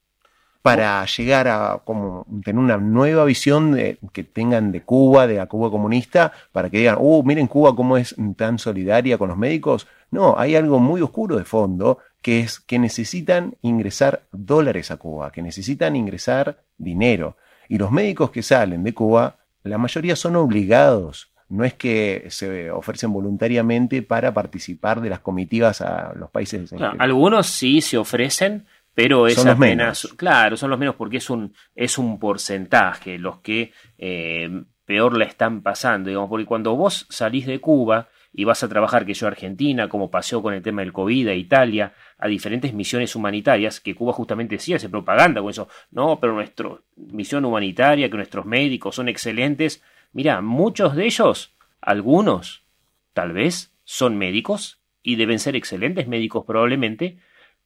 Para llegar a como tener una nueva visión de, que tengan de Cuba, de la Cuba comunista, para que digan, uh, miren Cuba cómo es tan solidaria con los médicos. No, hay algo muy oscuro de fondo, que es que necesitan ingresar dólares a Cuba, que necesitan ingresar dinero. Y los médicos que salen de Cuba, la mayoría son obligados no es que se ofrecen voluntariamente para participar de las comitivas a los países algunos sí se ofrecen, pero es Son los apenas, menos. claro, son los menos porque es un, es un porcentaje los que eh, peor la están pasando, digamos, porque cuando vos salís de Cuba y vas a trabajar, que yo a Argentina, como pasó con el tema del COVID, a Italia, a diferentes misiones humanitarias, que Cuba justamente decía, hace propaganda con eso, no, pero nuestra misión humanitaria, que nuestros médicos son excelentes, mira, muchos de ellos, algunos, tal vez, son médicos y deben ser excelentes médicos probablemente,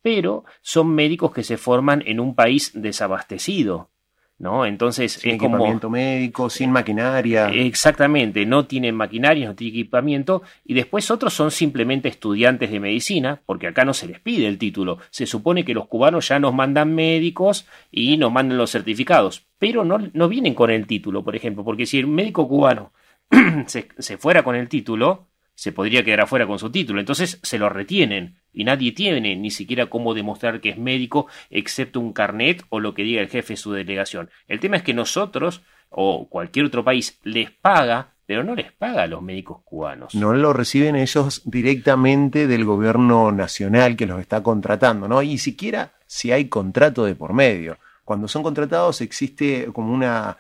pero son médicos que se forman en un país desabastecido, ¿no? Entonces Sin es como equipamiento médico, sin maquinaria. Exactamente, no tienen maquinaria, no tienen equipamiento y después otros son simplemente estudiantes de medicina, porque acá no se les pide el título. Se supone que los cubanos ya nos mandan médicos y nos mandan los certificados, pero no, no vienen con el título, por ejemplo, porque si el médico cubano se, se fuera con el título, se podría quedar afuera con su título. Entonces se lo retienen y nadie tiene ni siquiera cómo demostrar que es médico excepto un carnet o lo que diga el jefe de su delegación. El tema es que nosotros o cualquier otro país les paga, pero no les paga a los médicos cubanos. No lo reciben ellos directamente del gobierno nacional que los está contratando, ¿no? Y siquiera si hay contrato de por medio. Cuando son contratados existe como una...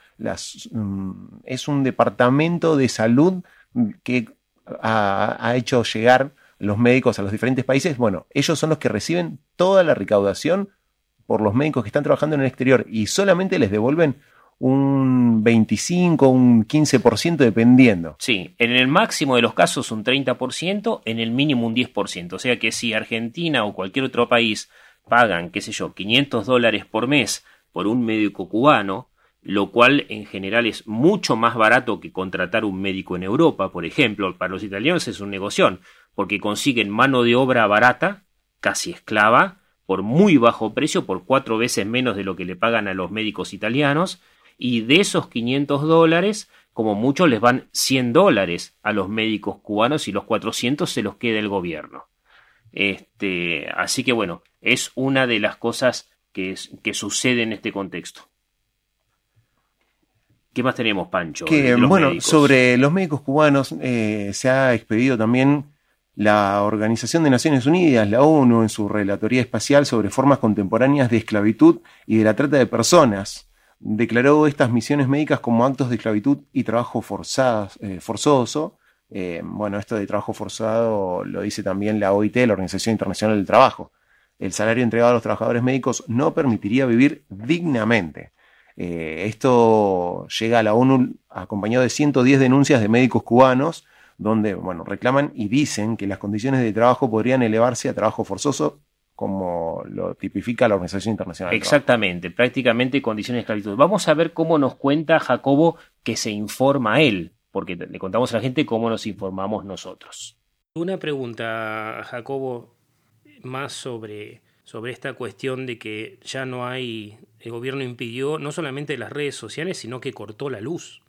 Mm, es un departamento de salud que ha, hecho llegar los médicos a los diferentes países. Bueno, ellos son los que reciben toda la recaudación por los médicos que están trabajando en el exterior y solamente les devuelven un 25, un 15% dependiendo. Sí, en el máximo de los casos un 30%, en el mínimo un 10%. O sea que si Argentina o cualquier otro país pagan, qué sé yo, 500 dólares por mes por un médico cubano, lo cual en general es mucho más barato que contratar un médico en Europa, por ejemplo, para los italianos es un negocio, porque consiguen mano de obra barata, casi esclava, por muy bajo precio, por cuatro veces menos de lo que le pagan a los médicos italianos, y de esos 500 dólares, como mucho les van 100 dólares a los médicos cubanos y los 400 se los queda el gobierno. Este, así que bueno, es una de las cosas que, sucede en este contexto. ¿Qué más tenemos, Pancho? Que, bueno, médicos? sobre los médicos cubanos eh, se ha expedido también la Organización de Naciones Unidas, la ONU, en su Relatoría Espacial sobre formas contemporáneas de esclavitud y de la trata de personas. Declaró estas misiones médicas como actos de esclavitud y trabajo forzadas- eh, forzoso. Eh, bueno, esto de trabajo forzado lo dice también la OIT, la Organización Internacional del Trabajo. El salario entregado a los trabajadores médicos no permitiría vivir dignamente. Eh, esto llega a la ONU acompañado de 110 denuncias de médicos cubanos, donde bueno, reclaman y dicen que las condiciones de trabajo podrían elevarse a trabajo forzoso, como lo tipifica la Organización Internacional. Exactamente, prácticamente condiciones de esclavitud. Vamos a ver cómo nos cuenta Jacobo que se informa él, porque le contamos a la gente cómo nos informamos nosotros. Una pregunta, Jacobo, más sobre, sobre esta cuestión de que ya no hay, el gobierno impidió no solamente las redes sociales, sino que cortó la luz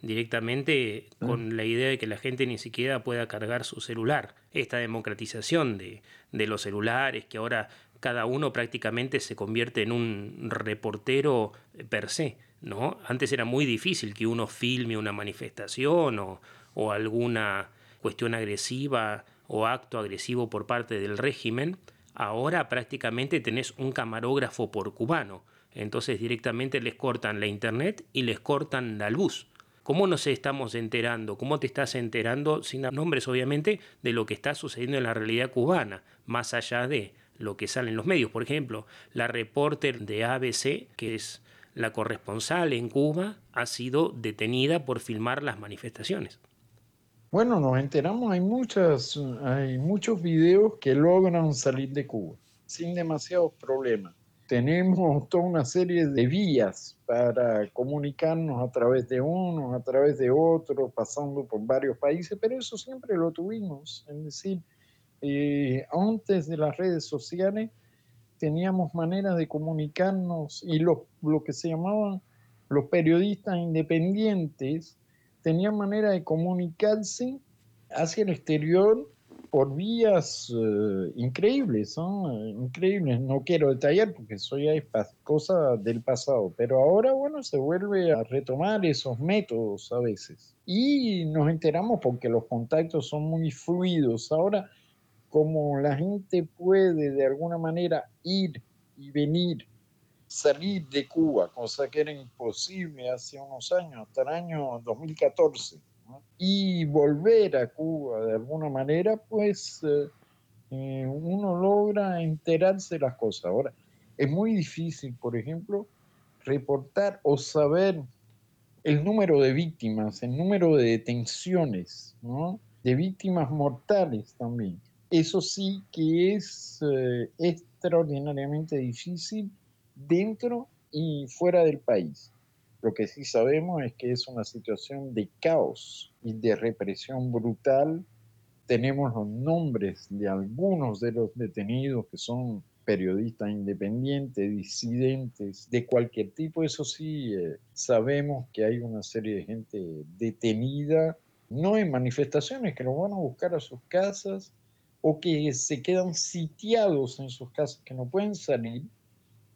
directamente con la idea de que la gente ni siquiera pueda cargar su celular. Esta democratización de, de los celulares, que ahora cada uno prácticamente se convierte en un reportero per se, ¿no? Antes era muy difícil que uno filme una manifestación o, o alguna cuestión agresiva o acto agresivo por parte del régimen. Ahora prácticamente tenés un camarógrafo por cubano. Entonces directamente les cortan la internet y les cortan la luz. ¿Cómo nos estamos enterando? ¿Cómo te estás enterando, sin nombres obviamente, de lo que está sucediendo en la realidad cubana, más allá de lo que sale en los medios? Por ejemplo, la reporter de ABC, que es la corresponsal en Cuba, ha sido detenida por filmar las manifestaciones. Bueno, nos enteramos, hay, muchas, hay muchos videos que logran salir de Cuba sin demasiados problemas. Tenemos toda una serie de vías para comunicarnos a través de unos, a través de otros, pasando por varios países, pero eso siempre lo tuvimos. Es decir, eh, antes de las redes sociales teníamos maneras de comunicarnos y lo, lo que se llamaban los periodistas independientes tenían manera de comunicarse hacia el exterior por vías eh, increíbles, ¿no? increíbles. No quiero detallar porque eso ya es cosa del pasado, pero ahora, bueno, se vuelve a retomar esos métodos a veces. Y nos enteramos porque los contactos son muy fluidos. Ahora, como la gente puede de alguna manera ir y venir, salir de Cuba, cosa que era imposible hace unos años, hasta el año 2014, ¿no? y volver a Cuba de alguna manera, pues eh, eh, uno logra enterarse de las cosas. Ahora, es muy difícil, por ejemplo, reportar o saber el número de víctimas, el número de detenciones, de víctimas mortales también. Eso sí que es eh, extraordinariamente difícil dentro y fuera del país. Lo que sí sabemos es que es una situación de caos y de represión brutal. Tenemos los nombres de algunos de los detenidos que son periodistas independientes, disidentes, de cualquier tipo. Eso sí, eh, sabemos que hay una serie de gente detenida, no en manifestaciones, que los van a buscar a sus casas o que se quedan sitiados en sus casas, que no pueden salir.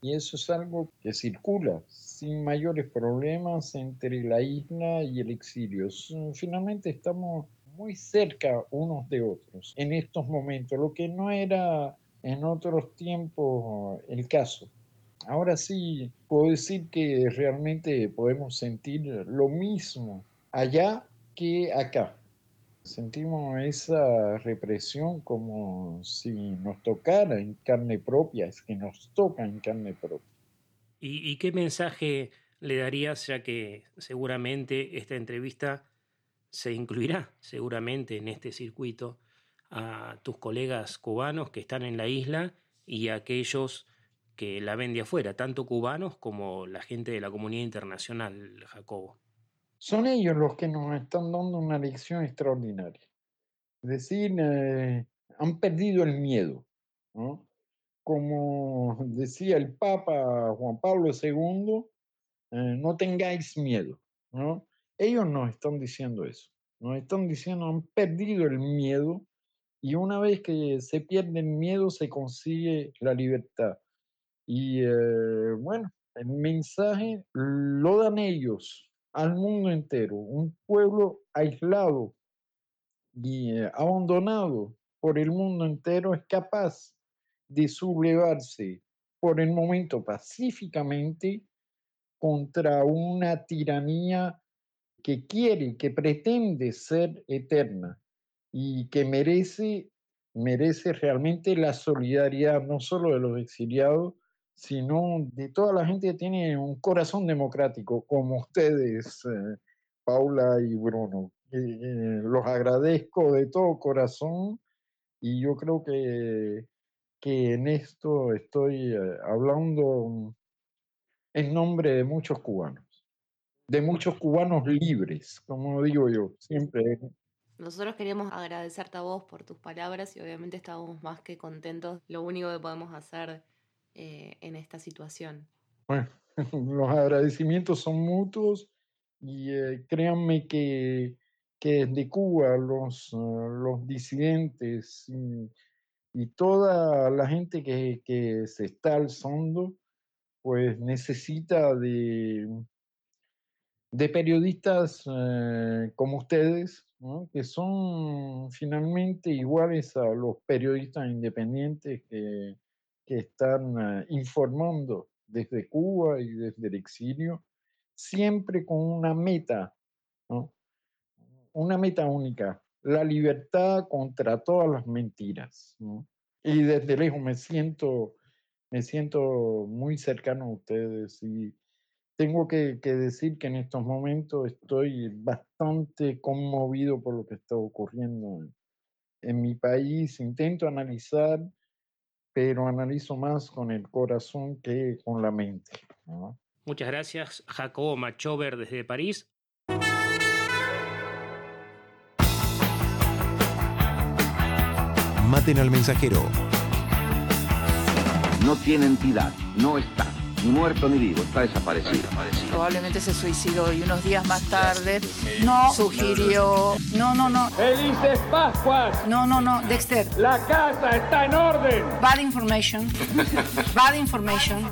Y eso es algo que circula sin mayores problemas entre la isla y el exilio. Finalmente estamos muy cerca unos de otros en estos momentos, lo que no era en otros tiempos el caso. Ahora sí puedo decir que realmente podemos sentir lo mismo allá que acá. Sentimos esa represión como si nos tocara en carne propia, es que nos toca en carne propia. ¿Y, qué mensaje le darías, ya que seguramente esta entrevista se incluirá seguramente en este circuito a tus colegas cubanos que están en la isla y a aquellos que la ven de afuera, tanto cubanos como la gente de la comunidad internacional, Jacobo? Son ellos los que nos están dando una lección extraordinaria. Es decir, eh, han perdido el miedo. ¿no? Como decía el Papa Juan Pablo II, eh, no tengáis miedo. ¿no? Ellos nos están diciendo eso. Nos están diciendo, han perdido el miedo y una vez que se pierde el miedo se consigue la libertad. Y eh, bueno, el mensaje lo dan ellos al mundo entero, un pueblo aislado y eh, abandonado por el mundo entero es capaz de sublevarse por el momento pacíficamente contra una tiranía que quiere, que pretende ser eterna y que merece, merece realmente la solidaridad no solo de los exiliados, sino de toda la gente que tiene un corazón democrático, como ustedes, eh, Paula y Bruno. Eh, eh, los agradezco de todo corazón y yo creo que, que en esto estoy hablando en nombre de muchos cubanos, de muchos cubanos libres, como digo yo, siempre nosotros queríamos agradecerte a vos por tus palabras y obviamente estamos más que contentos. Lo único que podemos hacer eh, en esta situación. Bueno, los agradecimientos son mutuos y eh, créanme que, que desde Cuba los, uh, los disidentes y, y, toda la gente que, que se está alzando, pues necesita de, de periodistas eh, como ustedes, ¿no? que son finalmente iguales a los periodistas independientes que, que están eh, informando desde Cuba y desde el exilio, siempre con una meta, ¿no? una meta única, la libertad contra todas las mentiras. ¿no? Y desde lejos me siento, me siento muy cercano a ustedes y tengo que, que, decir que en estos momentos estoy bastante conmovido por lo que está ocurriendo en, en mi país. Intento analizar, pero analizo más con el corazón que con la mente. ¿no? Muchas gracias, Jacobo Machover desde París. Maten al mensajero. No tiene entidad, no está ni muerto ni vivo, está desaparecido. Probablemente se suicidó y unos días más tarde no sugirió. No, no, no. ¡Felices Pascuas! No, no, no, Dexter. La casa está en orden. Bad information. Bad information.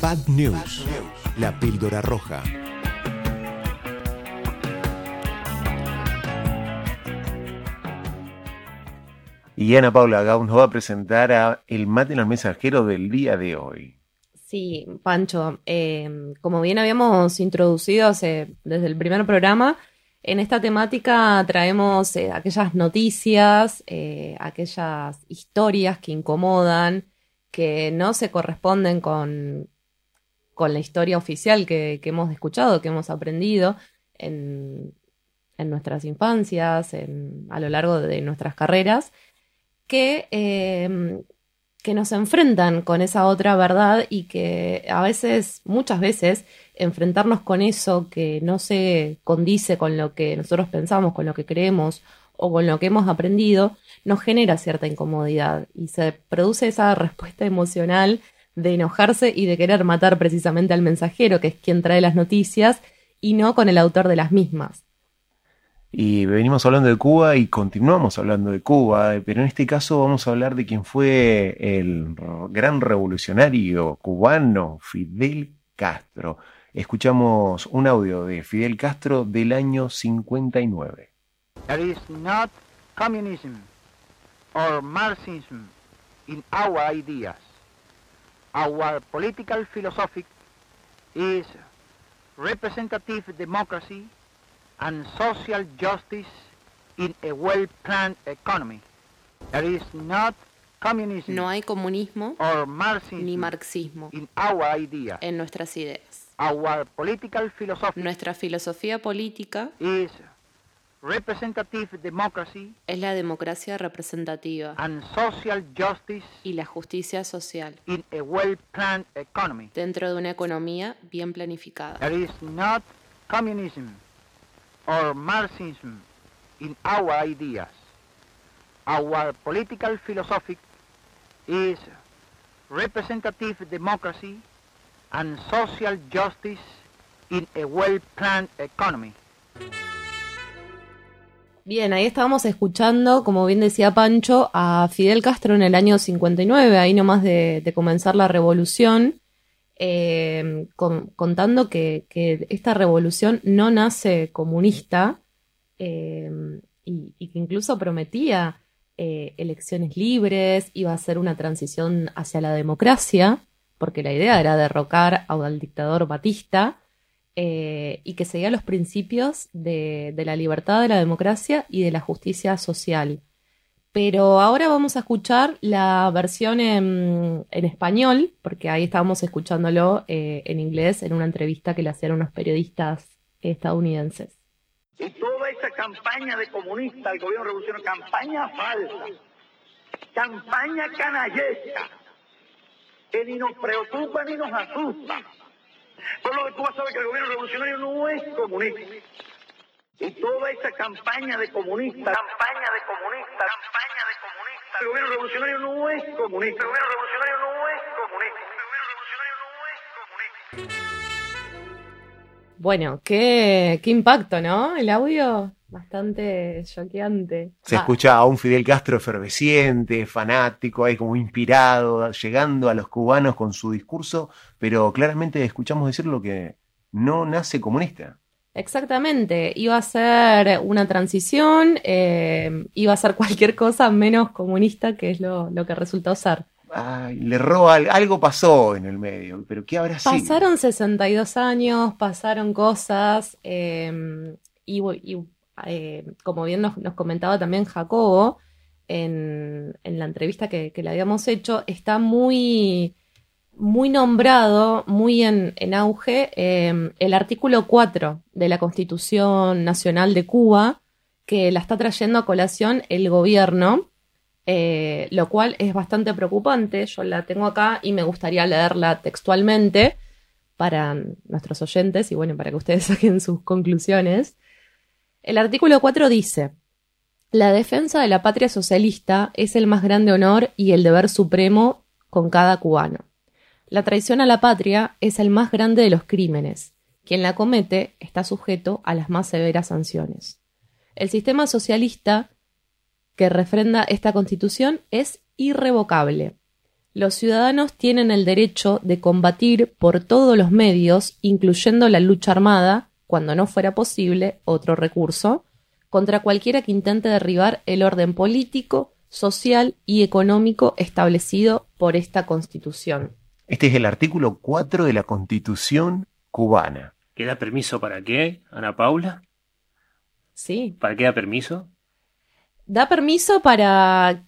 Bad News. La píldora roja. Y Ana Paula Gauss nos va a presentar a el mate en el mensajero del día de hoy. Sí, Pancho, eh, como bien habíamos introducido desde el primer programa, en esta temática traemos eh, aquellas noticias, eh, aquellas historias que incomodan, que no se corresponden con, con la historia oficial que, que hemos escuchado, que hemos aprendido en, en nuestras infancias, en- a lo largo de nuestras carreras, que, eh, que nos enfrentan con esa otra verdad y que a veces, muchas veces, enfrentarnos con eso que no se condice con lo que nosotros pensamos, con lo que creemos o con lo que hemos aprendido, nos genera cierta incomodidad y se produce esa respuesta emocional de enojarse y de querer matar precisamente al mensajero, que es quien trae las noticias, y no con el autor de las mismas. Y venimos hablando de Cuba y continuamos hablando de Cuba, eh, pero en este caso vamos a hablar de quien fue el gran revolucionario cubano Fidel Castro. Escuchamos un audio de Fidel Castro del año 59. There is not communism or Marxism in our ideas. Our political philosophy is representative democracy and social justice in a well-planned economy. There is not communism No hay comunismo or Marxism ni marxismo in our ideas. en nuestras ideas. Our political philosophy Nuestra filosofía política is representative democracy es la democracia representativa and social justice y la justicia social in a well-planned economy. dentro de una economía bien planificada. There is not communism or Marxism in our ideas. Our political philosophy is representative democracy and social justice in a well-planned economy. Bien, ahí estábamos escuchando, como bien decía Pancho, a Fidel Castro en el año 59, ahí nomás de, de comenzar la revolución, eh, con- contando que, esta revolución no nace comunista eh, y, que incluso prometía eh, elecciones libres, iba a ser una transición hacia la democracia, porque la idea era derrocar al dictador Batista y que seguía los principios de la libertad, de la democracia y de la justicia social. Pero ahora vamos a escuchar la versión en, español, porque ahí estábamos escuchándolo eh, en inglés en una entrevista que le hacían unos periodistas estadounidenses. Y toda esa campaña de comunista, el gobierno revolucionario, campaña falsa, campaña canallesca, que ni nos preocupa ni nos asusta. Pueblo de Cuba sabe que el gobierno revolucionario no es comunista. Y toda esa campaña de comunista, campaña de comunista, campaña el gobierno revolucionario no es comunista. El gobierno revolucionario no es comunista. El gobierno revolucionario no es Bueno, qué, qué impacto, ¿no? El audio bastante choqueante. Se Ah, escucha a un Fidel Castro efervesciente, fanático, ahí como inspirado, llegando a los cubanos con su discurso, pero claramente escuchamos decir lo que no nace comunista. Exactamente, iba a ser una transición, eh, iba a ser cualquier cosa menos comunista, que es lo, lo que resultó ser. Ay, le roba, al- algo pasó en el medio, pero ¿qué habrá sido? Pasaron 62 años, pasaron cosas, eh, y, eh, como bien nos, nos comentaba también Jacobo en, en la entrevista que, que le habíamos hecho, está muy, muy nombrado, muy en, auge, eh, el artículo 4 de la Constitución Nacional de Cuba, que la está trayendo a colación el gobierno eh, lo cual es bastante preocupante. Yo la tengo acá y me gustaría leerla textualmente para nuestros oyentes y bueno, para que ustedes saquen sus conclusiones. El artículo 4 dice, la defensa de la patria socialista es el más grande honor y el deber supremo con cada cubano. La traición a la patria es el más grande de los crímenes. Quien la comete está sujeto a las más severas sanciones. El sistema socialista que refrenda esta constitución es irrevocable. Los ciudadanos tienen el derecho de combatir por todos los medios, incluyendo la lucha armada, cuando no fuera posible otro recurso, contra cualquiera que intente derribar el orden político, social y económico establecido por esta constitución. Este es el artículo 4 de la Constitución cubana. ¿Queda permiso para qué, Ana Paula? Sí. ¿Para qué da permiso? Da permiso para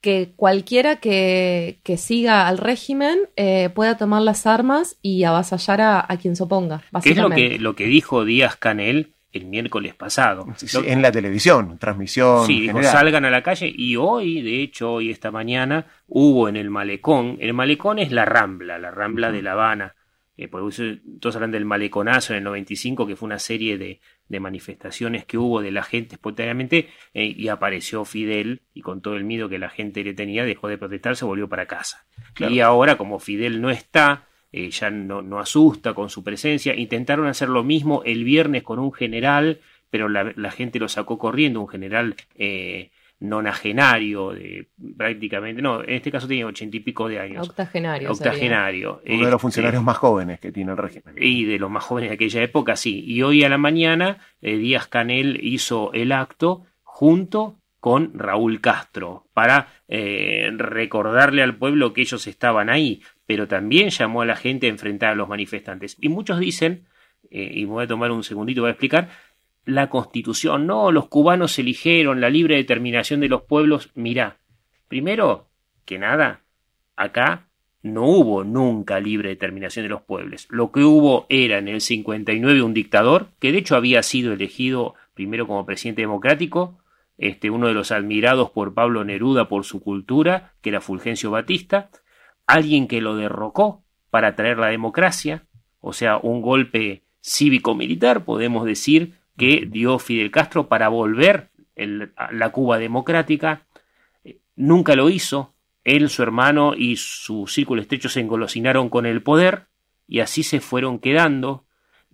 que cualquiera que, que siga al régimen eh, pueda tomar las armas y avasallar a, a quien se oponga, ¿Qué es lo que, lo que dijo Díaz Canel el miércoles pasado. Sí, sí, en la televisión, transmisión. Sí, dijo, salgan a la calle y hoy, de hecho, hoy esta mañana, hubo en el malecón, el malecón es la Rambla, la Rambla de La Habana, eh, por eso todos hablan del maleconazo en el 95, que fue una serie de, de manifestaciones que hubo de la gente espontáneamente, eh, y apareció Fidel, y con todo el miedo que la gente le tenía, dejó de protestar, se volvió para casa. Claro. Y ahora, como Fidel no está, eh, ya no, no asusta con su presencia, intentaron hacer lo mismo el viernes con un general, pero la, la gente lo sacó corriendo, un general eh, nonagenario, de, prácticamente, no, en este caso tenía ochenta y pico de años. Octogenario. Octogenario. Uno de los Este, funcionarios más jóvenes que tiene el régimen. y de los más jóvenes de aquella época, sí. Y hoy a la mañana, eh, Díaz Canel hizo el acto junto con Raúl Castro para eh, recordarle al pueblo que ellos estaban ahí, pero también llamó a la gente a enfrentar a los manifestantes. Y muchos dicen, eh, y me voy a tomar un segundito para explicar, la constitución, no, los cubanos eligieron la libre determinación de los pueblos. Mirá, primero que nada, acá no hubo nunca libre determinación de los pueblos. Lo que hubo era en el 59 un dictador, que de hecho había sido elegido primero como presidente democrático, este, uno de los admirados por Pablo Neruda por su cultura, que era Fulgencio Batista, alguien que lo derrocó para traer la democracia, o sea, un golpe cívico-militar, podemos decir, que dio Fidel Castro para volver la Cuba democrática. Nunca lo hizo. Él, su hermano y su círculo estrecho se engolosinaron con el poder y así se fueron quedando.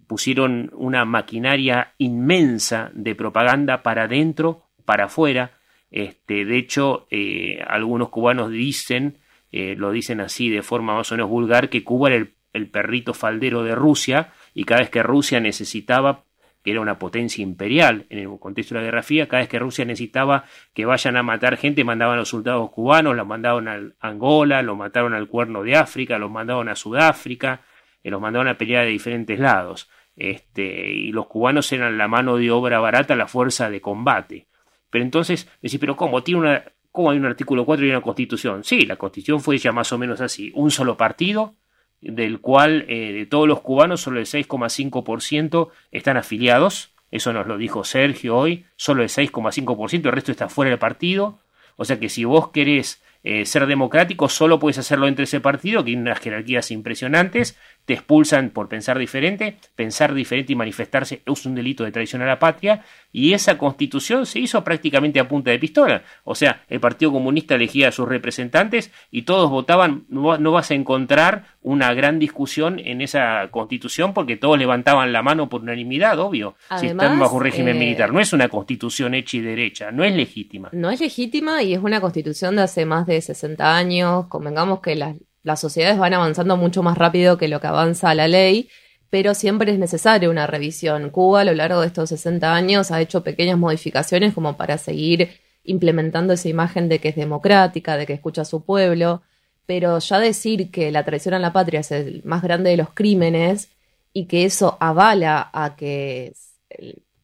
Pusieron una maquinaria inmensa de propaganda para adentro, para afuera. Este, de hecho, eh, algunos cubanos dicen, eh, lo dicen así de forma más o menos vulgar, que Cuba era el, perrito faldero de Rusia y cada vez que Rusia necesitaba que era una potencia imperial en el contexto de la Guerra Fría, cada vez que Rusia necesitaba que vayan a matar gente, mandaban a los soldados cubanos, los mandaban a Angola, los mataron al Cuerno de África, los mandaban a Sudáfrica, eh, los mandaban a pelear de diferentes lados. Este, y los cubanos eran la mano de obra barata, la fuerza de combate. Pero entonces, decís, pero ¿cómo? ¿Tiene una, ¿Cómo hay un artículo 4 y una constitución? Sí, la constitución fue ya más o menos así, un solo partido, del cual eh, de todos los cubanos solo el 6,5% están afiliados, eso nos lo dijo Sergio hoy, solo el 6,5%, el resto está fuera del partido, o sea que si vos querés eh, ser democrático solo puedes hacerlo entre ese partido, que tiene unas jerarquías impresionantes, te expulsan por pensar diferente, pensar diferente y manifestarse es un delito de traición a la patria, y esa constitución se hizo prácticamente a punta de pistola. O sea, el Partido Comunista elegía a sus representantes y todos votaban, no, no vas a encontrar una gran discusión en esa constitución porque todos levantaban la mano por unanimidad, obvio, si están Además, bajo un régimen eh, militar. No es una constitución hecha y derecha, no es legítima. No es legítima y es una constitución de hace más de 60 años. Convengamos que las, las sociedades van avanzando mucho más rápido que lo que avanza la ley, pero siempre es necesaria una revisión. Cuba a lo largo de estos 60 años ha hecho pequeñas modificaciones como para seguir implementando esa imagen de que es democrática, de que escucha a su pueblo, pero ya decir que la traición a la patria es el más grande de los crímenes y que eso avala a que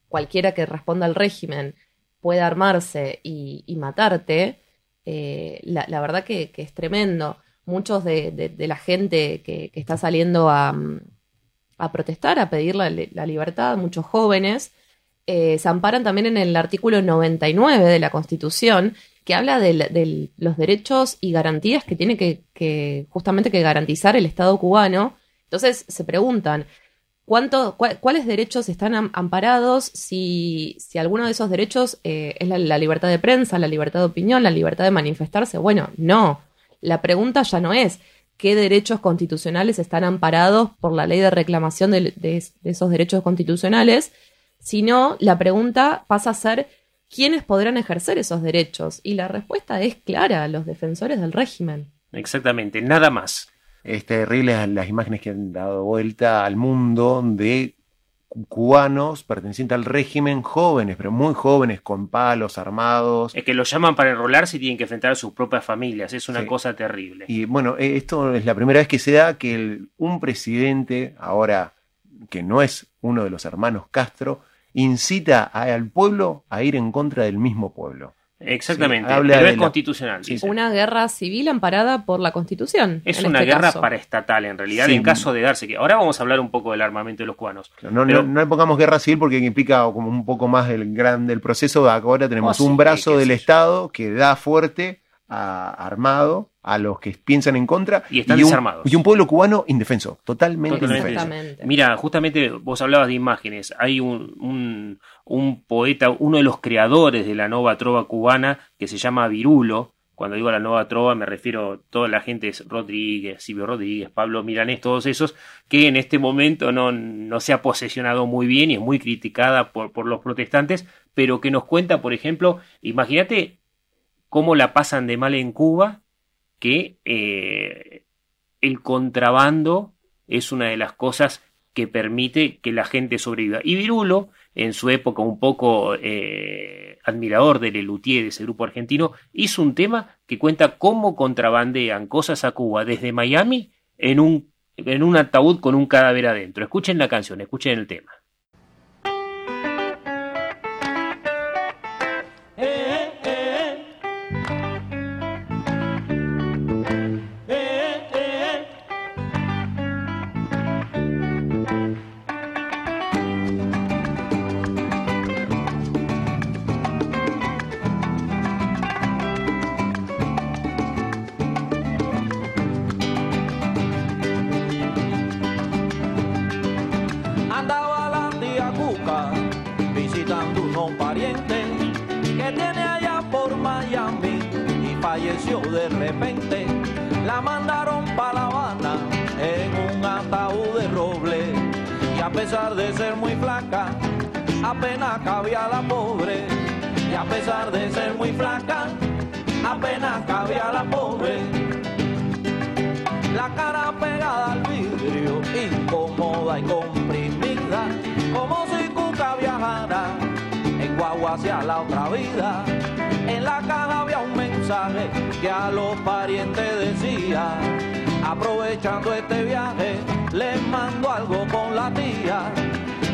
cualquiera que responda al régimen pueda armarse y, matarte, eh, la, verdad que es tremendo. Muchos de, la gente que, está saliendo a, mm, a protestar, a pedir la, libertad, muchos jóvenes, eh, se amparan también en el artículo 99 de la Constitución, que habla de, de los derechos y garantías que tiene que, que justamente que garantizar el Estado cubano. Entonces se preguntan, ¿cuánto, cua- ¿cuáles derechos están am- amparados si, si alguno de esos derechos eh, es la libertad de prensa, la libertad de opinión, la libertad de manifestarse? Bueno, no. La pregunta ya no es qué derechos constitucionales están amparados por la ley de reclamación de, de- de esos derechos constitucionales, sino la pregunta pasa a ser quiénes podrán ejercer esos derechos. Y la respuesta es clara, los defensores del régimen. Exactamente, nada más. Es terrible las, imágenes que han dado vuelta al mundo de cubanos pertenecientes al régimen jóvenes, pero muy jóvenes, con palos armados. Es que los llaman para enrolarse y tienen que enfrentar a sus propias familias. Es una Sí. cosa terrible. Y bueno, eh, esto es la primera vez que se da que el- un presidente, ahora que no es uno de los hermanos Castro, incita a- al pueblo a ir en contra del mismo pueblo. Exactamente, Sí, habla pero de es la- constitucional. Una guerra civil amparada por la Constitución. Es una este guerra caso. paraestatal, en realidad, Sí. en caso de darse que. Ahora vamos a hablar un poco del armamento de los cubanos. No, Pero- no, no le pongamos guerra civil porque implica como un poco más el grande el proceso. Ahora tenemos Oh, un brazo del. Estado que da fuerte, a- armado, a los que piensan en contra. Y están desarmados. Y un pueblo cubano indefenso, totalmente, Totalmente. indefenso. Mira, justamente vos hablabas de imágenes. Hay un, un, un poeta, uno de los creadores de la nova trova cubana, que se llama Virulo. Cuando digo la nova trova me refiero a toda la gente, es Rodríguez, Silvio Rodríguez, Pablo Milanés, todos esos, que en este momento no, no se ha posesionado muy bien y es muy criticada por, por los protestantes, pero que nos cuenta, por ejemplo, imagínate cómo la pasan de mal en Cuba, que eh, el contrabando es una de las cosas que permite que la gente sobreviva. Y Virulo, en su época un poco eh, admirador de Lelutier, de ese grupo argentino, hizo un tema que cuenta cómo contrabandean cosas a Cuba desde Miami en un, en un ataúd con un cadáver adentro. Escuchen la canción, escuchen el tema. Ser muy flaca, apenas cabía la pobre. Y a pesar de ser muy flaca, apenas cabía la pobre la cara pegada al vidrio, incómoda y comprimida, como si Cuca viajara en guagua hacia la otra vida. En la caja había un mensaje que a los parientes decía, aprovechando este viaje, les mando algo con la tía.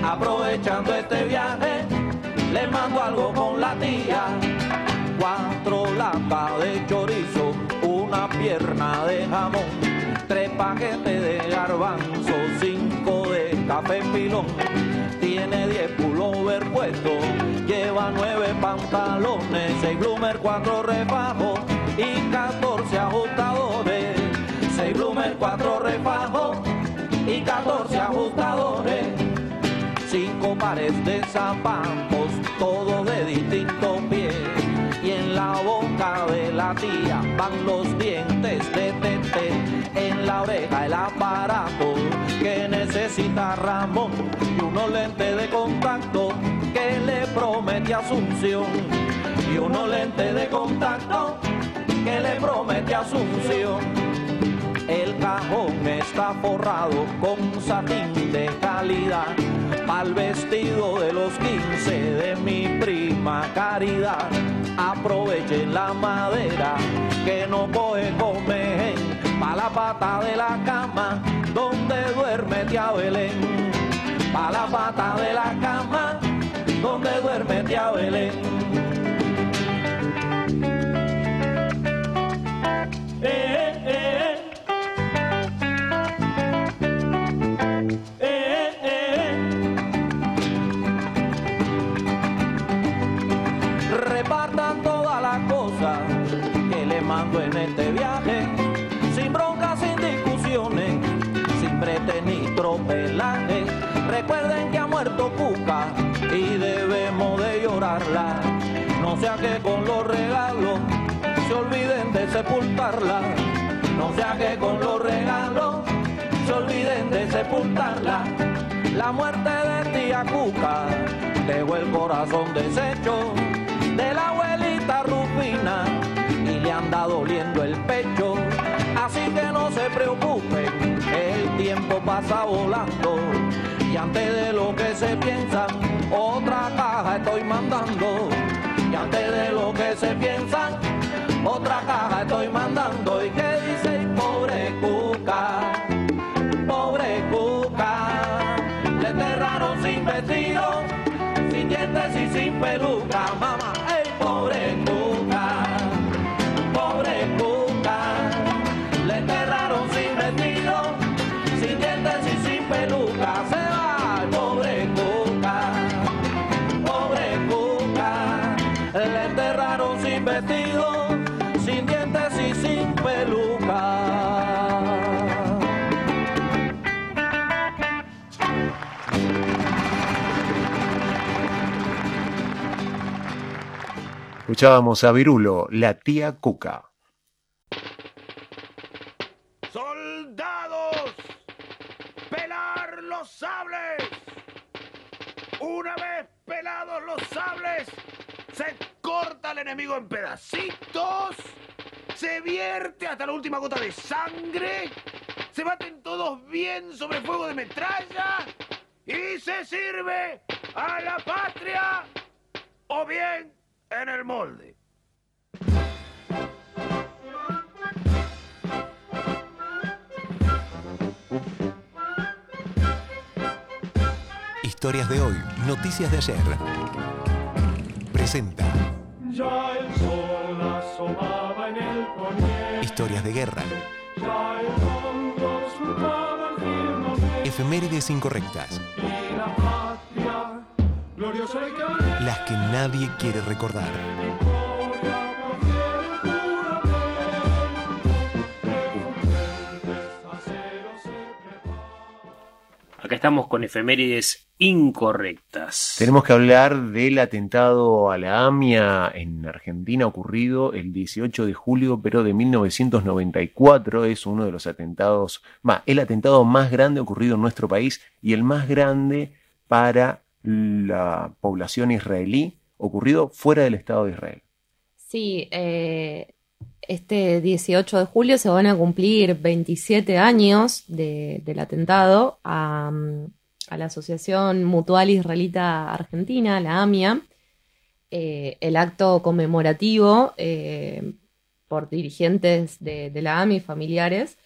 Aprovechando este viaje, les mando algo con la tía. Cuatro latas de chorizo, una pierna de jamón tres paquetes de garbanzo, cinco de café pilón, tiene diez pullover puestos, lleva nueve pantalones, seis bloomer, cuatro refajos y catorce cuatro refajos y catorce ajustadores, cinco pares de zapatos, todos de distintos pies. Y en la boca de la tía van los dientes de tete, en la oreja el aparato que necesita Ramón y unos lentes de contacto que le promete Asunción y unos lentes de contacto que le promete Asunción. El cajón está forrado con satín de calidad, al vestido de los 15 de mi prima Caridad. Aprovechen la madera que no coge comer, pa' la pata de la cama donde duerme tía Belén. Pa' la pata de la cama donde duerme tía Belén. Eh, eh, eh, olviden de sepultarla. No sea que con los regalos se olviden de sepultarla. La muerte de tía Cuca dejó el corazón deshecho de la abuelita Rufina y le anda doliendo el pecho. Así que no se preocupen, el tiempo pasa volando y antes de lo que se piensan, otra caja estoy mandando. Y antes de lo que se piensan, otra caja estoy mandando. ¿Y qué dice pobre Cuca? Pobre Cuca, le enterraron sin vestido, sin dientes y sin peluca, Escuchábamos a Virulo, la tía Cuca. ¡Soldados! ¡Pelar los sables! Una vez pelados los sables, se corta al enemigo en pedacitos, se vierte hasta la última gota de sangre, se baten todos bien sobre fuego de metralla y se sirve a la patria o bien en el molde. Historias de hoy, noticias de ayer. Presenta. Ya el sol asomaba en el poniente, Historias de guerra, ya el fondo surcaba el firmamento, efemérides incorrectas, y la patria las que nadie quiere recordar. Acá estamos con efemérides incorrectas. Tenemos que hablar del atentado a la AMIA en Argentina ocurrido el 18 de julio, pero de 1994. Es uno de los atentados, más, el atentado más grande ocurrido en nuestro país y el más grande para la población israelí ocurrido fuera del Estado de Israel. Sí, eh, este 18 de julio se van a cumplir 27 años de- del atentado a, mm, a la Asociación Mutual Israelita Argentina, la AMIA. Eh, el acto conmemorativo eh, por dirigentes de, de la AMIA y familiares,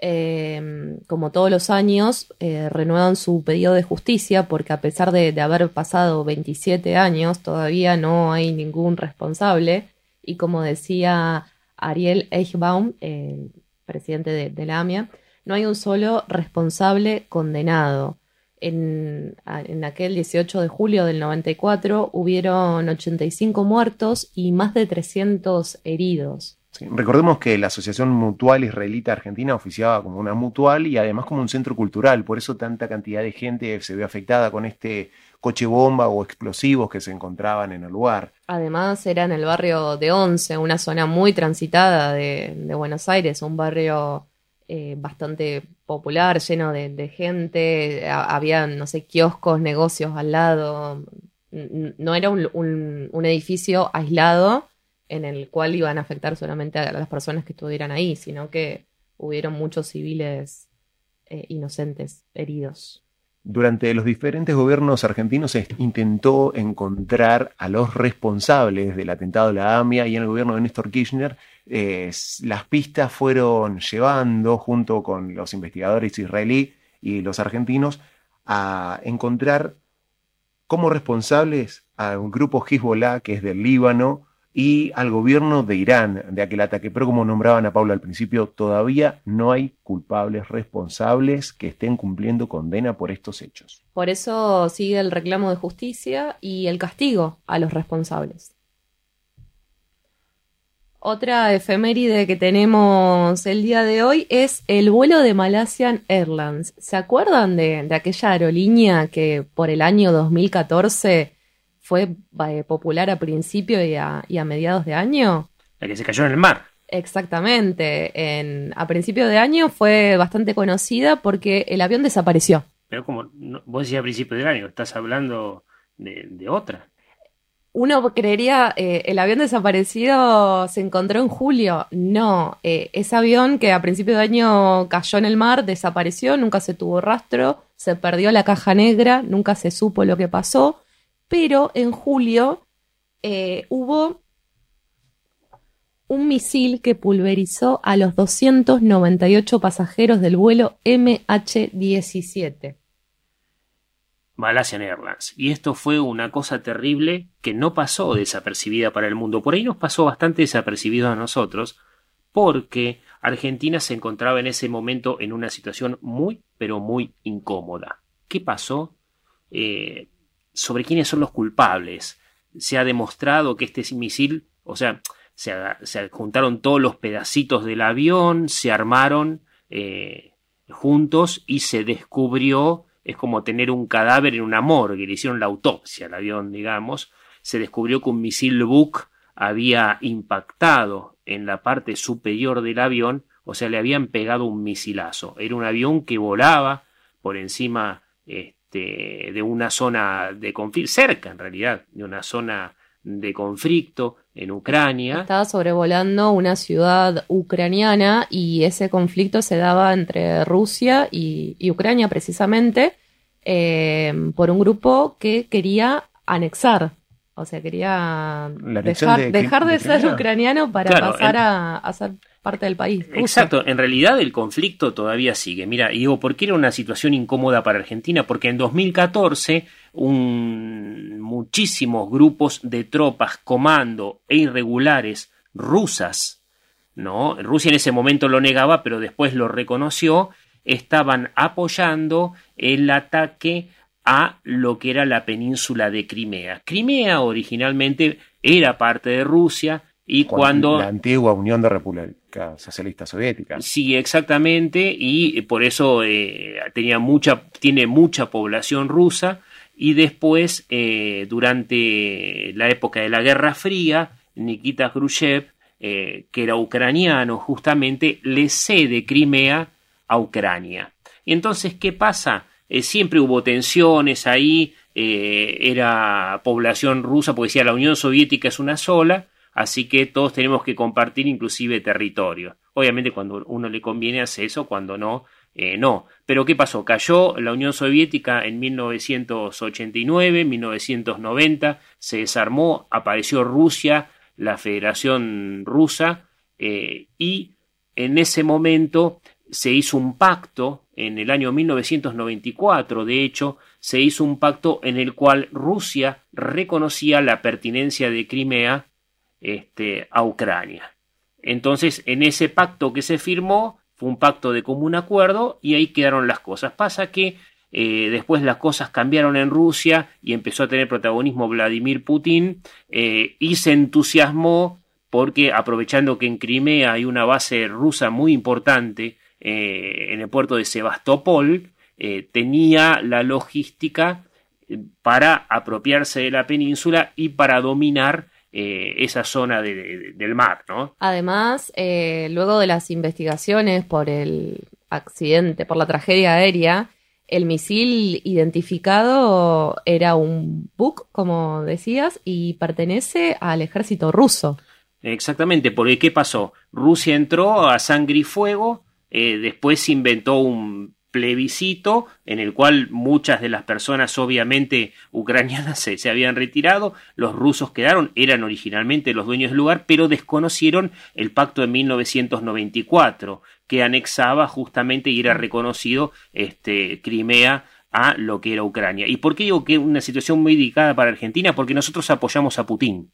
eh, como todos los años, eh, renuevan su pedido de justicia porque a pesar de, haber pasado 27 años, todavía no hay ningún responsable. Y como decía Ariel Eichbaum, presidente de, la AMIA, no hay un solo responsable condenado. En, en aquel 18 de julio del 94 hubieron 85 muertos y más de 300 heridos. Sí, Recordemos que la Asociación Mutual Israelita Argentina oficiaba como una mutual y además como un centro cultural, por eso tanta cantidad de gente se ve afectada con este coche bomba o explosivos que se encontraban en el lugar. Además era en el barrio de Once, una zona muy transitada de, Buenos Aires, un barrio eh, bastante popular, lleno de, gente, ha- había, no sé, kioscos, negocios al lado, no era un edificio aislado en el cual iban a afectar solamente a las personas que estuvieran ahí, sino que hubieron muchos civiles eh, inocentes heridos. Durante los diferentes gobiernos argentinos se intentó encontrar a los responsables del atentado de la AMIA y en el gobierno de Néstor Kirchner eh, las pistas fueron llevando junto con los investigadores israelí y los argentinos a encontrar como responsables al grupo Hezbollah que es del Líbano y al gobierno de Irán de aquel ataque. Pero como nombraban a Paula al principio, todavía no hay culpables responsables que estén cumpliendo condena por estos hechos. Por eso sigue el reclamo de justicia y el castigo a los responsables. Otra efeméride que tenemos el día de hoy es el vuelo de Malaysian Airlines. ¿Se acuerdan de, de aquella aerolínea que por el año 2014 fue eh, popular a principio y a, y a mediados de año? La que se cayó en el mar. Exactamente. En, a principio de año fue bastante conocida porque el avión desapareció. Pero como no- vos decías a principio del año, estás hablando de, de otra. Uno creería, eh, el avión desaparecido se encontró en julio. No, eh, ese avión que a principio de año cayó en el mar, desapareció, nunca se tuvo rastro, se perdió la caja negra, nunca se supo lo que pasó, pero en julio eh, hubo un misil que pulverizó a los 298 pasajeros del vuelo MH17. Malaysian Airlines. Y esto fue una cosa terrible que no pasó desapercibida para el mundo. Por ahí nos pasó bastante desapercibido a nosotros, porque Argentina se encontraba en ese momento en una situación muy, pero muy incómoda. ¿Qué pasó? Eh, sobre quiénes son los culpables. Se ha demostrado que este misil, o sea, se, se juntaron todos los pedacitos del avión, se armaron eh, juntos y se descubrió, es como tener un cadáver en una morgue, le hicieron la autopsia al avión, digamos, se descubrió que un misil Buk había impactado en la parte superior del avión, o sea, le habían pegado un misilazo. Era un avión que volaba por encima este, de una zona de conflicto, cerca en realidad, de una zona de conflicto en Ucrania. Estaba sobrevolando una ciudad ucraniana y ese conflicto se daba entre Rusia y, Ucrania precisamente eh, por un grupo que quería anexar. O sea, quería dejar de dejar de de ser Crimea. ucraniano para Claro, pasar en- a, a ser parte del país. Exacto, en realidad el conflicto todavía sigue. Mira, y digo, ¿por qué era una situación incómoda para Argentina? Porque en 2014 un, muchísimos grupos de tropas, comando e irregulares rusas, ¿no? Rusia en ese momento lo negaba, pero después lo reconoció, estaban apoyando el ataque a lo que era la península de Crimea. Crimea originalmente era parte de Rusia y cuando La antigua Unión de República Socialista Soviética. Sí, exactamente, y por eso eh, tenía mucha, tiene mucha población rusa, y después, eh, durante la época de la Guerra Fría, Nikita Khrushchev, eh, que era ucraniano justamente, le cede Crimea a Ucrania. Y entonces, ¿qué pasa? Eh, siempre hubo tensiones ahí, eh, era población rusa, porque decía la Unión Soviética es una sola, así que todos tenemos que compartir inclusive territorio. Obviamente cuando uno le conviene hace eso, cuando no, eh, no. Pero ¿qué pasó? Cayó la Unión Soviética en 1989, 1990, se desarmó, apareció Rusia, la Federación Rusa, y en ese momento se hizo un pacto, en el año 1994, de hecho, se hizo un pacto en el cual Rusia reconocía la pertinencia de Crimea este, a Ucrania. Entonces, en ese pacto que se firmó, fue un pacto de común acuerdo y ahí quedaron las cosas. Pasa que eh, después las cosas cambiaron en Rusia y empezó a tener protagonismo Vladimir Putin eh, y se entusiasmó porque aprovechando que en Crimea hay una base rusa muy importante eh, en el puerto de Sebastopol, eh, tenía la logística eh, para apropiarse de la península y para dominar eh, esa zona de- de- del mar, ¿no? Además, luego de las investigaciones por el accidente, por la tragedia aérea, el misil identificado era un Buk, como decías, y pertenece al ejército ruso. Exactamente, porque ¿qué pasó? Rusia entró a sangre y fuego, eh, después se inventó un plebiscito en el cual muchas de las personas obviamente ucranianas se, se habían retirado, los rusos quedaron, eran originalmente los dueños del lugar, pero desconocieron el pacto de 1994 que anexaba justamente y era reconocido este, Crimea a lo que era Ucrania. ¿Y por qué digo que es una situación muy delicada para Argentina? Porque nosotros apoyamos a Putin.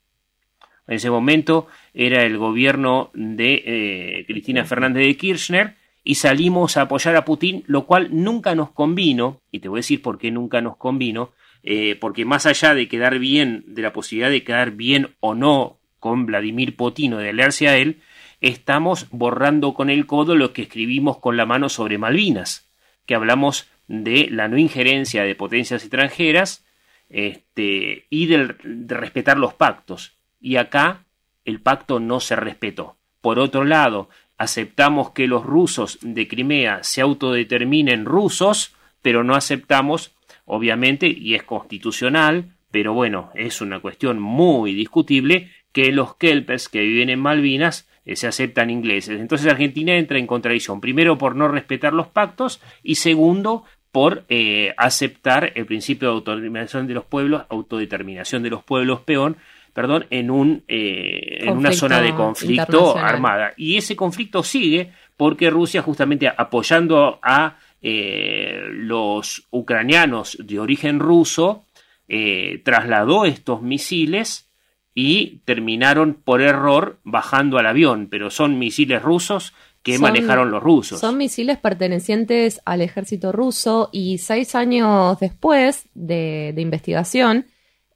En ese momento era el gobierno de eh, Cristina Fernández de Kirchner y salimos a apoyar a Putin, lo cual nunca nos convino, y te voy a decir por qué nunca nos convino, eh, porque más allá de quedar bien, de la posibilidad de quedar bien o no con Vladimir Putin o de aliarse a él, estamos borrando con el codo lo que escribimos con la mano sobre Malvinas, que hablamos de la no injerencia de potencias extranjeras este, y del- de respetar los pactos. Y acá el pacto no se respetó. Por otro lado, aceptamos que los rusos de Crimea se autodeterminen rusos, pero no aceptamos, obviamente, y es constitucional, pero bueno, es una cuestión muy discutible, que los kelpers que viven en Malvinas eh, se aceptan ingleses. Entonces Argentina entra en contradicción, primero por no respetar los pactos y segundo por eh, aceptar el principio de autodeterminación de los pueblos, autodeterminación de los pueblos peón, perdón, en un eh, en una zona de conflicto armada. Y ese conflicto sigue porque Rusia justamente apoyando a eh, los ucranianos de origen ruso eh, trasladó estos misiles y terminaron por error bajando al avión, pero son misiles rusos que Son- manejaron los rusos. Son misiles pertenecientes al ejército ruso y seis años después de, de investigación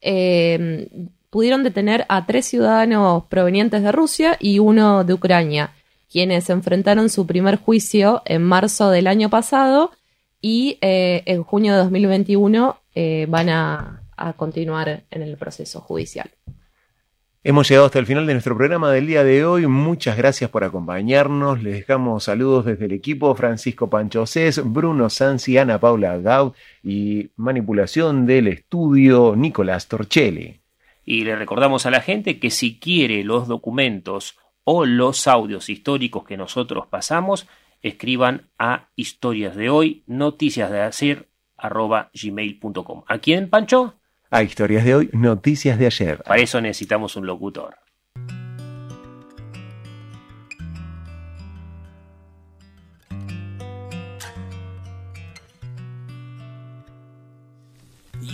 eh, pudieron detener a tres ciudadanos provenientes de Rusia y uno de Ucrania, quienes enfrentaron su primer juicio en marzo del año pasado y eh, en junio de 2021 eh, van a, continuar en el proceso judicial. Hemos llegado hasta el final de nuestro programa del día de hoy. Muchas gracias por acompañarnos. Les dejamos saludos desde el equipo Francisco Panchocés, Bruno Sansi, Ana Paula Gaud y manipulación del estudio Nicolás Torchelli. Y le recordamos a la gente que si quiere los documentos o los audios históricos que nosotros pasamos, escriban a historias de hoy, noticias de ayer, arroba gmail.com. ¿A quién, Pancho? A historias de hoy, noticias de ayer. Para eso necesitamos un locutor.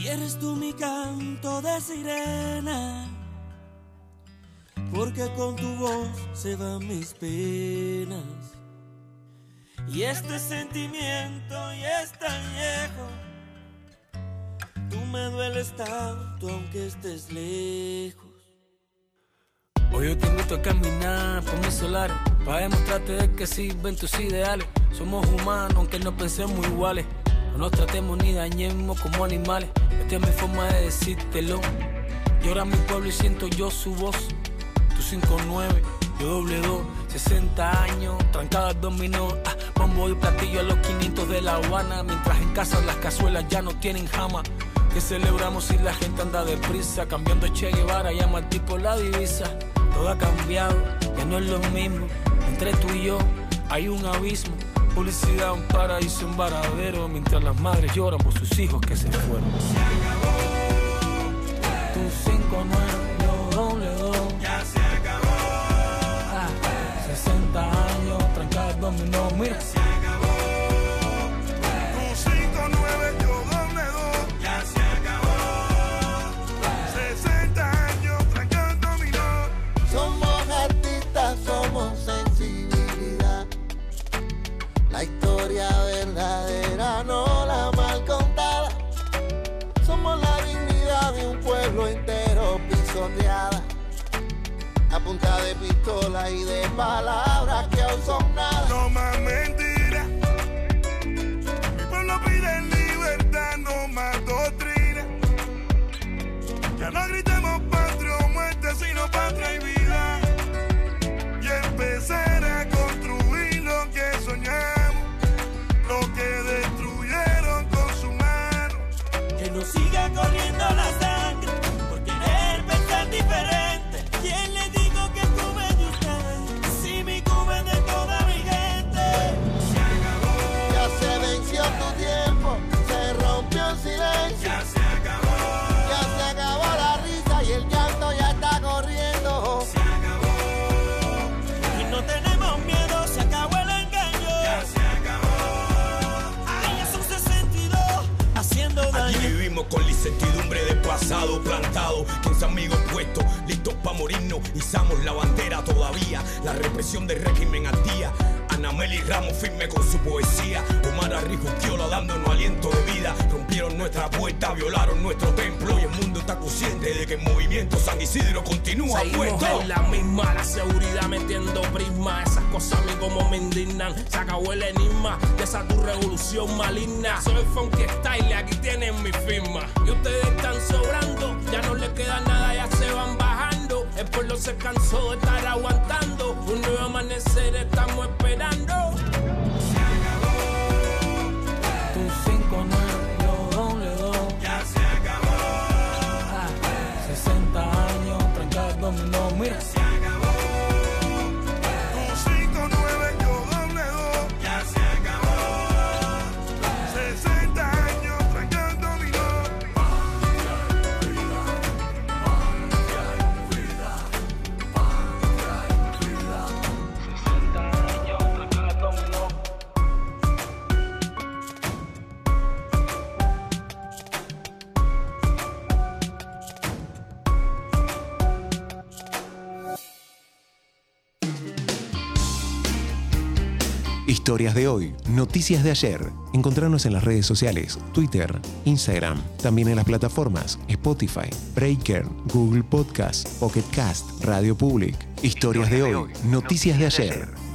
Eres tú mi canto de sirena, porque con tu voz se van mis penas. Y este sentimiento ya es tan viejo, tú me dueles tanto aunque estés lejos. Hoy yo te invito a caminar por mis solares Para demostrarte de que sirven tus ideales Somos humanos aunque no pensemos iguales No nos tratemos ni dañemos como animales Esta es mi forma de decírtelo Llora mi pueblo y siento yo su voz Tú 5-9, yo doble 2 60 años, trancadas dominó ah, Bombo y platillo a los 500 de La Habana Mientras en casa las cazuelas ya no tienen jama que celebramos si la gente anda deprisa? Cambiando Che Guevara, llama al tipo la divisa. Todo ha cambiado, ya no es lo mismo. Entre tú y yo hay un abismo. Publicidad, un paraíso, un varadero. Mientras las madres lloran por sus hijos que se fueron. Se acabó. Tu 5 9 yo doble dos. Ya se acabó. Ah, 60 años, trancadas dominó. Mira. Punta de pistola y de palabras que aún son nada. Pasado plantado. 15 amigos puestos, listos para morirnos. Izamos la bandera todavía. La represión del régimen al día. Anameli Ramos firme con su poesía. Omar Arrijustiola dándonos aliento de vida. Rompieron nuestra puerta, violaron nuestro templo. Y el mundo está consciente de que el movimiento San Isidro continúa Seguimos puesto. en la misma, la seguridad metiendo prisma. Esas cosas a mí como me indignan. Se acabó el enigma de esa tu revolución maligna. Soy funky style, aquí tienen mi firma. Y ustedes están sobrando, ya no les queda nada, ya se van bajando. El pueblo se cansó de estar aguantando. Un nuevo amanecer estamos esperando. Historias de hoy, noticias de ayer. Encontrarnos en las redes sociales, Twitter, Instagram, también en las plataformas Spotify, Breaker, Google Podcast, Pocket Cast, Radio Public. Historias de hoy, noticias de ayer.